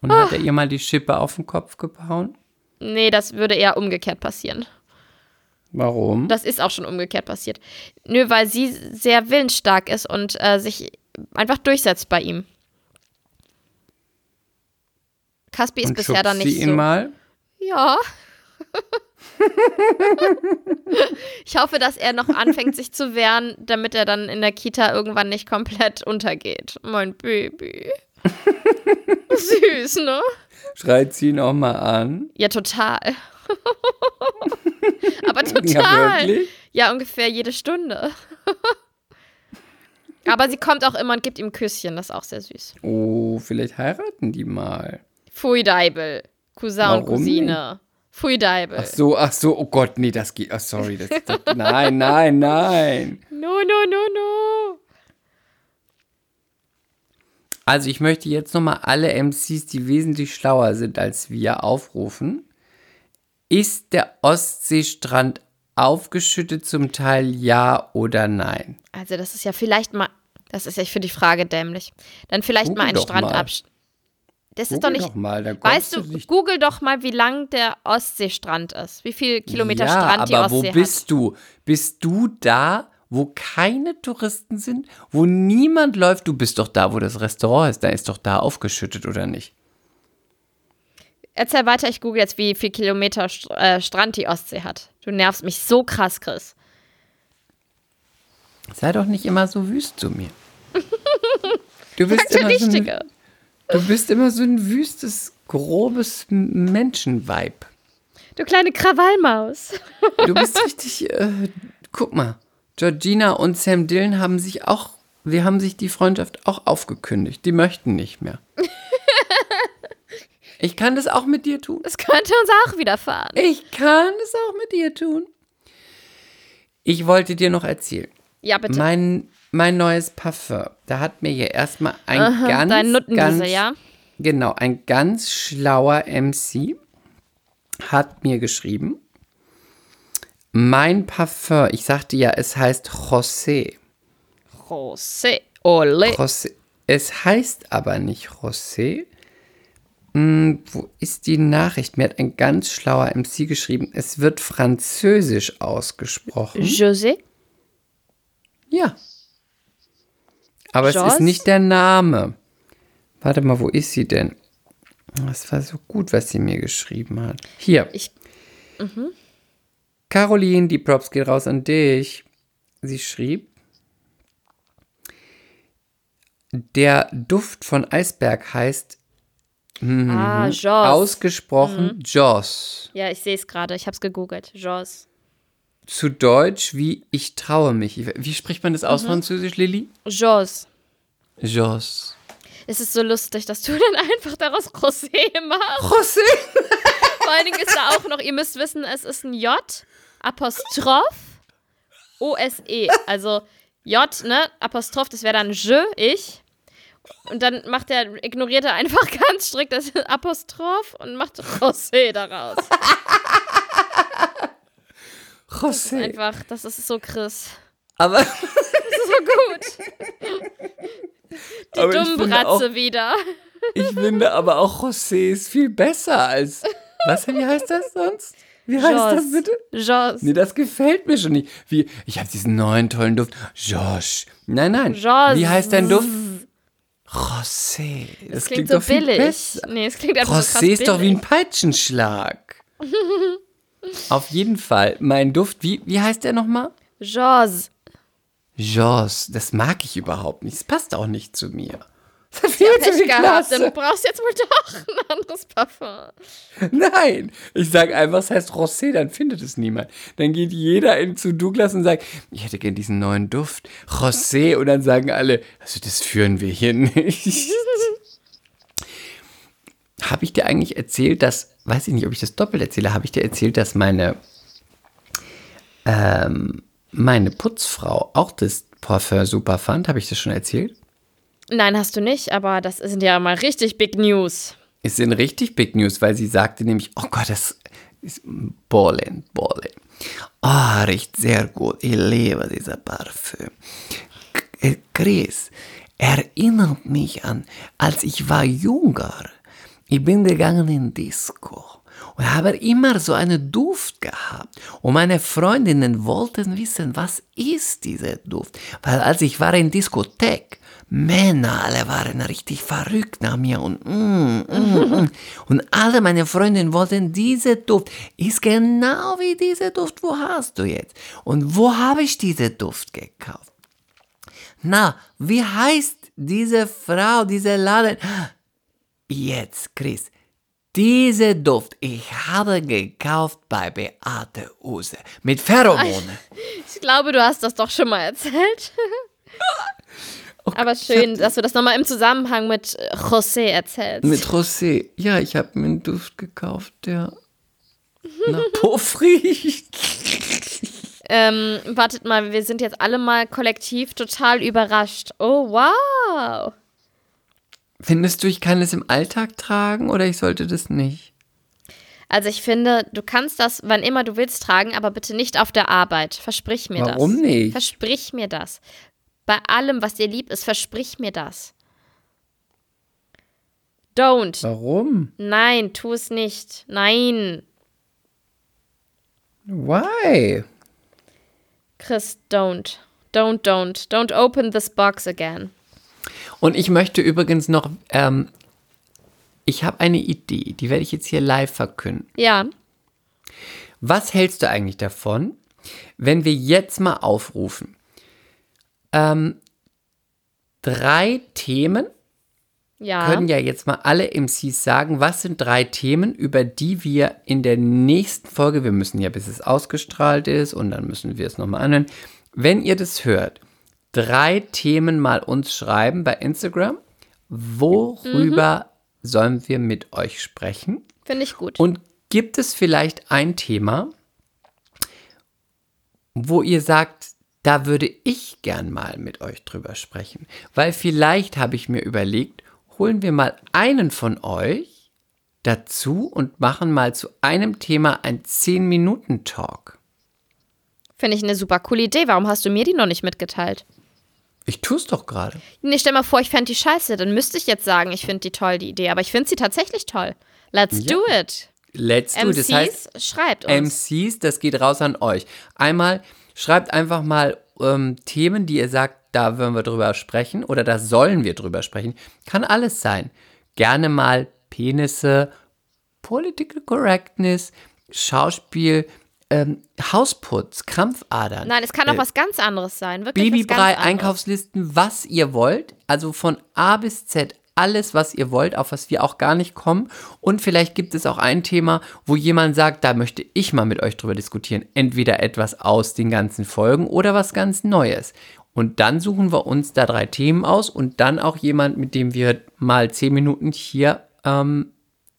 [SPEAKER 3] Und hat er ihr mal die Schippe auf den Kopf gehauen?
[SPEAKER 2] Nee, das würde eher umgekehrt passieren.
[SPEAKER 3] Warum?
[SPEAKER 2] Das ist auch schon umgekehrt passiert. Nö, weil sie sehr willensstark ist und äh, sich einfach durchsetzt bei ihm. Caspi ist
[SPEAKER 3] Und
[SPEAKER 2] bisher dann
[SPEAKER 3] schubst
[SPEAKER 2] nicht
[SPEAKER 3] sie ihn
[SPEAKER 2] so.
[SPEAKER 3] mal?
[SPEAKER 2] Ja. ich hoffe, dass er noch anfängt, sich zu wehren, damit er dann in der Kita irgendwann nicht komplett untergeht. Mein Baby. Süß, ne?
[SPEAKER 3] Schreit sie ihn auch mal an?
[SPEAKER 2] Ja, total. Aber
[SPEAKER 3] Ja,
[SPEAKER 2] total.
[SPEAKER 3] wirklich?
[SPEAKER 2] Ja, ungefähr jede Stunde. Aber sie kommt auch immer und gibt ihm Küsschen, das ist auch sehr süß.
[SPEAKER 3] Oh, vielleicht heiraten die mal.
[SPEAKER 2] Pfui Deibel. Cousin und
[SPEAKER 3] Warum
[SPEAKER 2] Cousine. Pfui Deibel.
[SPEAKER 3] Ach so, ach so, oh Gott, nee, das geht. Oh, sorry. Das, das, nein, nein, nein.
[SPEAKER 2] No, no, no, no.
[SPEAKER 3] Also ich möchte jetzt nochmal alle MCs, die wesentlich schlauer sind als wir, aufrufen. Ist der Ostseestrand aufgeschüttet zum Teil ja oder nein?
[SPEAKER 2] Also, das ist ja vielleicht mal. Das ist ja für die Frage dämlich. Dann vielleicht
[SPEAKER 3] Google
[SPEAKER 2] mal ein
[SPEAKER 3] doch
[SPEAKER 2] Strand
[SPEAKER 3] mal.
[SPEAKER 2] absch. Das ist doch
[SPEAKER 3] Google
[SPEAKER 2] nicht.
[SPEAKER 3] Doch mal,
[SPEAKER 2] weißt du,
[SPEAKER 3] nicht
[SPEAKER 2] google doch mal, wie lang der Ostseestrand ist. Wie viel Kilometer
[SPEAKER 3] ja,
[SPEAKER 2] Strand die
[SPEAKER 3] aber
[SPEAKER 2] Ostsee
[SPEAKER 3] wo bist du? Bist du da, wo keine Touristen sind, wo niemand läuft? Du bist doch da, wo das Restaurant ist. Da ist doch da aufgeschüttet, oder nicht?
[SPEAKER 2] Erzähl weiter, ich google jetzt, wie viel Kilometer St äh, Strand die Ostsee hat. Du nervst mich so krass, Chris.
[SPEAKER 3] Sei doch nicht immer so wüst zu mir. Du bist, immer so ein, du bist immer so ein wüstes, grobes Menschenweib.
[SPEAKER 2] Du kleine Krawallmaus.
[SPEAKER 3] Du bist richtig, äh, guck mal, Georgina und Sam Dillon haben sich auch, wir haben sich die Freundschaft auch aufgekündigt. Die möchten nicht mehr. Ich kann das auch mit dir tun.
[SPEAKER 2] Das könnte uns auch widerfahren.
[SPEAKER 3] Ich kann es auch mit dir tun. Ich wollte dir noch erzählen.
[SPEAKER 2] Ja, bitte.
[SPEAKER 3] Mein, mein neues Parfum, da hat mir hier erstmal ein ganz,
[SPEAKER 2] Dein
[SPEAKER 3] ganz,
[SPEAKER 2] ja?
[SPEAKER 3] Genau, ein ganz schlauer MC hat mir geschrieben, mein Parfum, ich sagte ja, es heißt José.
[SPEAKER 2] José. Ole.
[SPEAKER 3] José. Es heißt aber nicht José. Hm, wo ist die Nachricht? Mir hat ein ganz schlauer MC geschrieben, es wird französisch ausgesprochen.
[SPEAKER 2] José.
[SPEAKER 3] Ja. Aber es
[SPEAKER 2] Jos?
[SPEAKER 3] ist nicht der Name. Warte mal, wo ist sie denn? Das war so gut, was sie mir geschrieben hat. Hier.
[SPEAKER 2] Ich-
[SPEAKER 3] Caroline, die Props geht raus an dich. Sie schrieb, der Duft von Eisberg heißt
[SPEAKER 2] Ah, Joss.
[SPEAKER 3] ausgesprochen Joss.
[SPEAKER 2] Ja, ich sehe es gerade. Ich habe es gegoogelt. Joss.
[SPEAKER 3] Zu Deutsch wie ich traue mich. Wie spricht man das aus Französisch, Lilly?
[SPEAKER 2] Joss.
[SPEAKER 3] Joss.
[SPEAKER 2] Es ist so lustig, dass du dann einfach daraus Rosé machst.
[SPEAKER 3] José.
[SPEAKER 2] Vor allen Dingen ist da auch noch, ihr müsst wissen, es ist ein J, Apostroph, O-S-E. Also J, ne, Apostroph, das wäre dann je, ich. Und dann macht er, ignoriert er einfach ganz strikt das Apostroph und macht Rosé daraus.
[SPEAKER 3] José.
[SPEAKER 2] Einfach, das ist so Chris.
[SPEAKER 3] Aber,
[SPEAKER 2] Das ist so gut. Die
[SPEAKER 3] aber finde auch,
[SPEAKER 2] Dummbratze wieder.
[SPEAKER 3] ich finde aber auch José ist viel besser als. Was, wie heißt das sonst? Wie heißt das
[SPEAKER 2] Joss.
[SPEAKER 3] bitte?
[SPEAKER 2] Joss.
[SPEAKER 3] Nee, das gefällt mir schon nicht. Wie, ich habe diesen neuen tollen Duft. Josh. Nein, nein.
[SPEAKER 2] Joss.
[SPEAKER 3] Wie heißt dein Duft? José. Das,
[SPEAKER 2] Das klingt, so
[SPEAKER 3] doch viel
[SPEAKER 2] billig.
[SPEAKER 3] besser.
[SPEAKER 2] Nee, es klingt einfach so
[SPEAKER 3] José ist doch wie ein Peitschenschlag. Auf jeden Fall. Mein Duft, wie, wie heißt der nochmal?
[SPEAKER 2] Joss.
[SPEAKER 3] Joss. Das mag ich überhaupt nicht. Das passt auch nicht zu mir. Das ist
[SPEAKER 2] Ja,
[SPEAKER 3] viel zu viel
[SPEAKER 2] gehabt.
[SPEAKER 3] Klasse.
[SPEAKER 2] Dann brauchst du jetzt wohl doch ein anderes Parfum.
[SPEAKER 3] Nein, ich sage einfach, es heißt Rosé, dann findet es niemand. Dann geht jeder in, zu Douglas und sagt, ich hätte gern diesen neuen Duft, Rosé, und dann sagen alle, also das führen wir hier nicht. habe ich dir eigentlich erzählt, dass, weiß ich nicht, ob ich das doppelt erzähle, habe ich dir erzählt, dass meine, ähm, meine Putzfrau auch das Parfum super fand? Habe ich das schon erzählt?
[SPEAKER 2] Nein, hast du nicht, aber das sind ja mal richtig Big News.
[SPEAKER 3] Es sind richtig Big News, weil sie sagte nämlich, oh Gott, das ist Bollen, Bollen. Ah, riecht sehr gut. Ich liebe dieser Parfüm. Äh, Chris, erinnert mich an, als ich war jünger. Ich bin gegangen in Disco und habe immer so einen Duft gehabt. Und meine Freundinnen wollten wissen, was ist dieser Duft? Weil als ich war in Diskothek, Männer, alle waren richtig verrückt nach mir und mm, mm, mm. und alle meine Freundinnen wollten diese Duft. Ist genau wie dieser Duft. Wo hast du jetzt? Und wo habe ich diesen Duft gekauft? Na, wie heißt diese Frau, diese Laden? Jetzt, Chris. Diese Duft, ich habe gekauft bei Beate Use mit Pheromone.
[SPEAKER 2] Ich glaube, du hast das doch schon mal erzählt. Aber schön, dass du das nochmal im Zusammenhang mit äh, José erzählst.
[SPEAKER 3] Mit Rosé. Ja, ich habe mir einen Duft gekauft, der nach Puff riecht.
[SPEAKER 2] Ähm, wartet mal, wir sind jetzt alle mal kollektiv total überrascht. Oh, wow.
[SPEAKER 3] Findest du, ich kann es im Alltag tragen oder ich sollte das nicht?
[SPEAKER 2] Also ich finde, du kannst das, wann immer du willst, tragen, aber bitte nicht auf der Arbeit. Versprich mir das.
[SPEAKER 3] Warum nicht?
[SPEAKER 2] Versprich mir das. Bei allem, was dir lieb ist, versprich mir das. Don't.
[SPEAKER 3] Warum?
[SPEAKER 2] Nein, tu es nicht. Nein.
[SPEAKER 3] Why?
[SPEAKER 2] Chris, don't. Don't, don't. Don't open this box again.
[SPEAKER 3] Und ich möchte übrigens noch, ähm, ich habe eine Idee, die werde ich jetzt hier live verkünden.
[SPEAKER 2] Ja.
[SPEAKER 3] Was hältst du eigentlich davon, wenn wir jetzt mal aufrufen? Ähm, drei Themen
[SPEAKER 2] Ja.
[SPEAKER 3] können ja jetzt mal alle MCs sagen, was sind drei Themen, über die wir in der nächsten Folge, wir müssen ja, bis es ausgestrahlt ist und dann müssen wir es nochmal anhören. Wenn ihr das hört, drei Themen mal uns schreiben bei Instagram. Worüber sollen wir mit euch sprechen?
[SPEAKER 2] Finde ich gut.
[SPEAKER 3] Und gibt es vielleicht ein Thema, wo ihr sagt, da würde ich gern mal mit euch drüber sprechen? Weil vielleicht habe ich mir überlegt, holen wir mal einen von euch dazu und machen mal zu einem Thema ein 10-Minuten-Talk.
[SPEAKER 2] Finde ich eine super coole Idee. Warum hast du mir die noch nicht mitgeteilt?
[SPEAKER 3] Ich tue es doch gerade.
[SPEAKER 2] Nee, stell mal vor, ich fände die scheiße. Dann müsste ich jetzt sagen, ich finde die toll, die Idee. Aber ich finde sie tatsächlich toll. Let's
[SPEAKER 3] Ja.
[SPEAKER 2] do it.
[SPEAKER 3] Let's do.
[SPEAKER 2] MCs,
[SPEAKER 3] Das heißt,
[SPEAKER 2] schreibt uns.
[SPEAKER 3] MCs, das geht raus an euch. Einmal schreibt einfach mal ähm, Themen, die ihr sagt, da wollen wir drüber sprechen oder da sollen wir drüber sprechen. Kann alles sein. Gerne mal Penisse, Political Correctness, Schauspiel, ähm, Hausputz, Krampfadern.
[SPEAKER 2] Nein, es kann auch
[SPEAKER 3] äh,
[SPEAKER 2] was ganz anderes sein. Wirklich was
[SPEAKER 3] Babybrei,
[SPEAKER 2] ganz anderes.
[SPEAKER 3] Einkaufslisten, was ihr wollt. Also von A bis Z alles, was ihr wollt, auf was wir auch gar nicht kommen. Und vielleicht gibt es auch ein Thema, wo jemand sagt, da möchte ich mal mit euch drüber diskutieren. Entweder etwas aus den ganzen Folgen oder was ganz Neues. Und dann suchen wir uns da drei Themen aus und dann auch jemand, mit dem wir mal zehn Minuten hier ähm,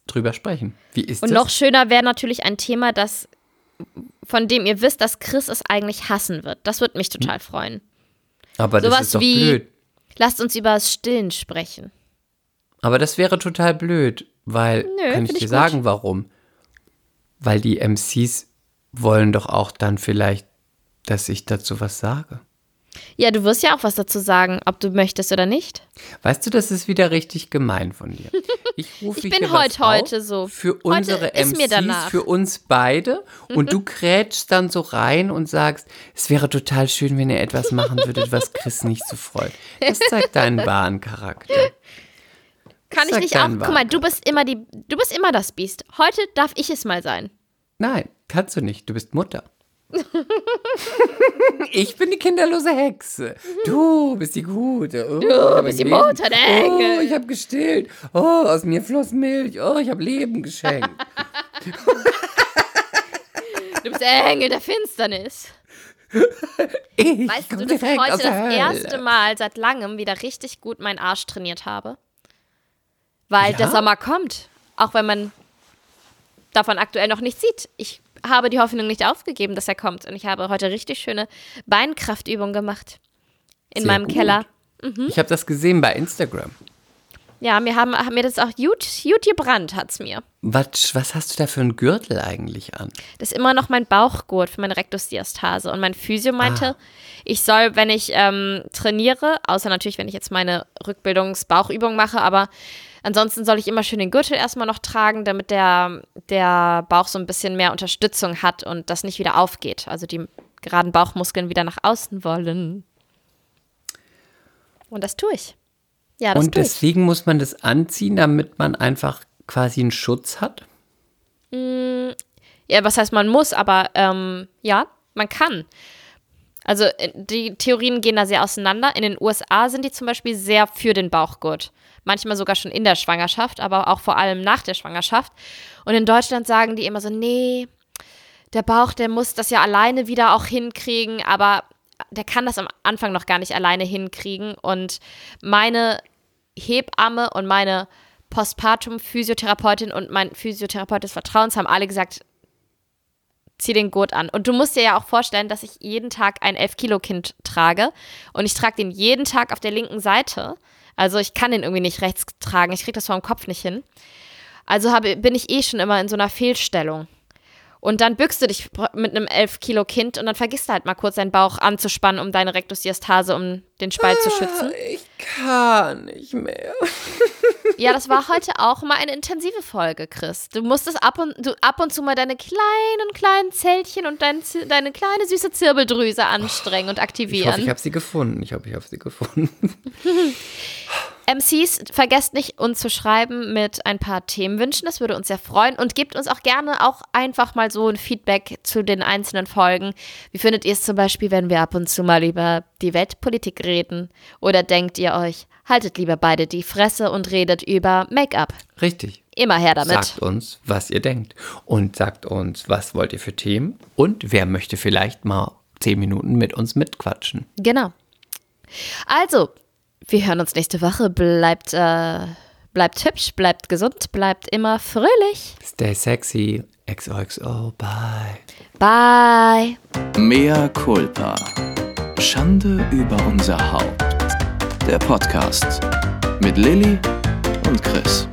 [SPEAKER 3] drüber sprechen. Wie ist
[SPEAKER 2] Und
[SPEAKER 3] das?
[SPEAKER 2] noch schöner wäre natürlich ein Thema, das, von dem ihr wisst, dass Chris es eigentlich hassen wird. Das würde mich total freuen.
[SPEAKER 3] Aber das
[SPEAKER 2] sowas
[SPEAKER 3] ist doch
[SPEAKER 2] wie-
[SPEAKER 3] blöd.
[SPEAKER 2] Lasst uns über das Stillen sprechen.
[SPEAKER 3] Aber das wäre total blöd, weil,
[SPEAKER 2] Nö,
[SPEAKER 3] kann ich dir
[SPEAKER 2] ich
[SPEAKER 3] sagen, warum? Weil die MCs wollen doch auch dann vielleicht, dass ich dazu was sage.
[SPEAKER 2] Ja, du wirst ja auch was dazu sagen, ob du möchtest oder nicht.
[SPEAKER 3] Weißt du, das ist wieder richtig gemein von dir. Ich rufe
[SPEAKER 2] Ich bin heute- heute so.
[SPEAKER 3] Für
[SPEAKER 2] Heute
[SPEAKER 3] unsere MCs, für uns beide. Und du krätschst dann so rein und sagst, es wäre total schön, wenn ihr etwas machen würdet, was Chris nicht so freut. Das zeigt deinen wahren Charakter.
[SPEAKER 2] Kann ich nicht auch. Guck mal, du bist immer die, du bist immer das Biest. Heute darf ich es mal sein.
[SPEAKER 3] Nein, kannst du nicht. Du bist Mutter. ich bin die kinderlose Hexe. Du bist die Gute. Oh, du
[SPEAKER 2] bist die Mutter, der Engel.
[SPEAKER 3] Oh, ich habe gestillt. Oh, aus mir floss Milch. Oh, ich habe Leben geschenkt.
[SPEAKER 2] Du bist der Engel der Finsternis.
[SPEAKER 3] Ich
[SPEAKER 2] Weißt du, dass ich heute das erste Mal seit langem wieder richtig gut meinen Arsch trainiert habe? Weil
[SPEAKER 3] Ja?
[SPEAKER 2] der Sommer kommt. auch wenn man davon aktuell noch nichts sieht. Ich habe die Hoffnung nicht aufgegeben, dass er kommt. Und ich habe heute richtig schöne Beinkraftübungen gemacht. In
[SPEAKER 3] Sehr
[SPEAKER 2] meinem
[SPEAKER 3] gut.
[SPEAKER 2] Keller.
[SPEAKER 3] Ich habe das gesehen bei Instagram.
[SPEAKER 2] Ja, mir haben, mir das auch gut, gut gebrannt, hat es mir.
[SPEAKER 3] Was, was hast du da für einen Gürtel eigentlich an?
[SPEAKER 2] Das ist immer noch mein Bauchgurt für meine Rektusdiastase. Und mein Physio meinte, ich soll, wenn ich ähm, trainiere, außer natürlich, wenn ich jetzt meine Rückbildungs-Bauchübung mache, aber ansonsten soll ich immer schön den Gürtel erstmal noch tragen, damit der, der Bauch so ein bisschen mehr Unterstützung hat und das nicht wieder aufgeht. Also die geraden Bauchmuskeln wieder nach außen wollen. Und das tue ich. Ja, das
[SPEAKER 3] Und
[SPEAKER 2] tue ich.
[SPEAKER 3] deswegen muss man das anziehen, damit man einfach quasi einen Schutz hat?
[SPEAKER 2] Ja, was heißt man muss, aber ähm, ja, man kann. Also äh, die Theorien gehen da sehr auseinander. In den USA sind die zum Beispiel sehr für den Bauchgurt. Manchmal sogar schon in der Schwangerschaft, aber auch vor allem nach der Schwangerschaft. Und in Deutschland sagen die immer so, nee, der Bauch, der muss das ja alleine wieder auch hinkriegen, aber der kann das am Anfang noch gar nicht alleine hinkriegen. Und meine Hebamme und meine Postpartum-Physiotherapeutin und mein Physiotherapeut des Vertrauens haben alle gesagt, zieh den Gurt an. Und du musst dir ja auch vorstellen, dass ich jeden Tag ein 11-Kilo-Kind trage und ich trage den jeden Tag auf der linken Seite. Also ich kann den irgendwie nicht rechts tragen. Ich kriege das vor dem Kopf nicht hin. Also habe, bin ich eh schon immer in so einer Fehlstellung. Und dann bückst du dich mit einem 11-Kilo-Kind und dann vergisst du halt mal kurz deinen Bauch anzuspannen, um deine Rektusdiastase, um den Spalt zu schützen.
[SPEAKER 3] Ich kann nicht mehr.
[SPEAKER 2] Ja, das war heute auch mal eine intensive Folge, Chris. Du musstest ab und, du, ab und zu mal deine kleinen, kleinen Zellchen und dein, deine kleine süße Zirbeldrüse anstrengen und
[SPEAKER 3] Ich
[SPEAKER 2] aktivieren.
[SPEAKER 3] hoffe, ich habe sie gefunden. Ich hoffe, ich habe sie gefunden.
[SPEAKER 2] MCs, vergesst nicht, uns zu schreiben mit ein paar Themenwünschen. Das würde uns sehr freuen. Und gebt uns auch gerne auch einfach mal so ein Feedback zu den einzelnen Folgen. Wie findet ihr es zum Beispiel, wenn wir ab und zu mal über die Weltpolitik reden? Oder denkt ihr euch, haltet lieber beide die Fresse und redet über Make-up?
[SPEAKER 3] Richtig.
[SPEAKER 2] Immer her damit.
[SPEAKER 3] Sagt uns, was ihr denkt. Und sagt uns, was wollt ihr für Themen? Und wer möchte vielleicht mal zehn Minuten mit uns mitquatschen?
[SPEAKER 2] Genau. Also, wir hören uns nächste Woche. Bleibt, äh, bleibt hübsch, bleibt gesund, bleibt immer fröhlich.
[SPEAKER 3] Stay sexy. XOXO. Bye.
[SPEAKER 2] Bye.
[SPEAKER 1] Mea culpa. Schande über unser Haupt. Der Podcast mit Lilly und Chris.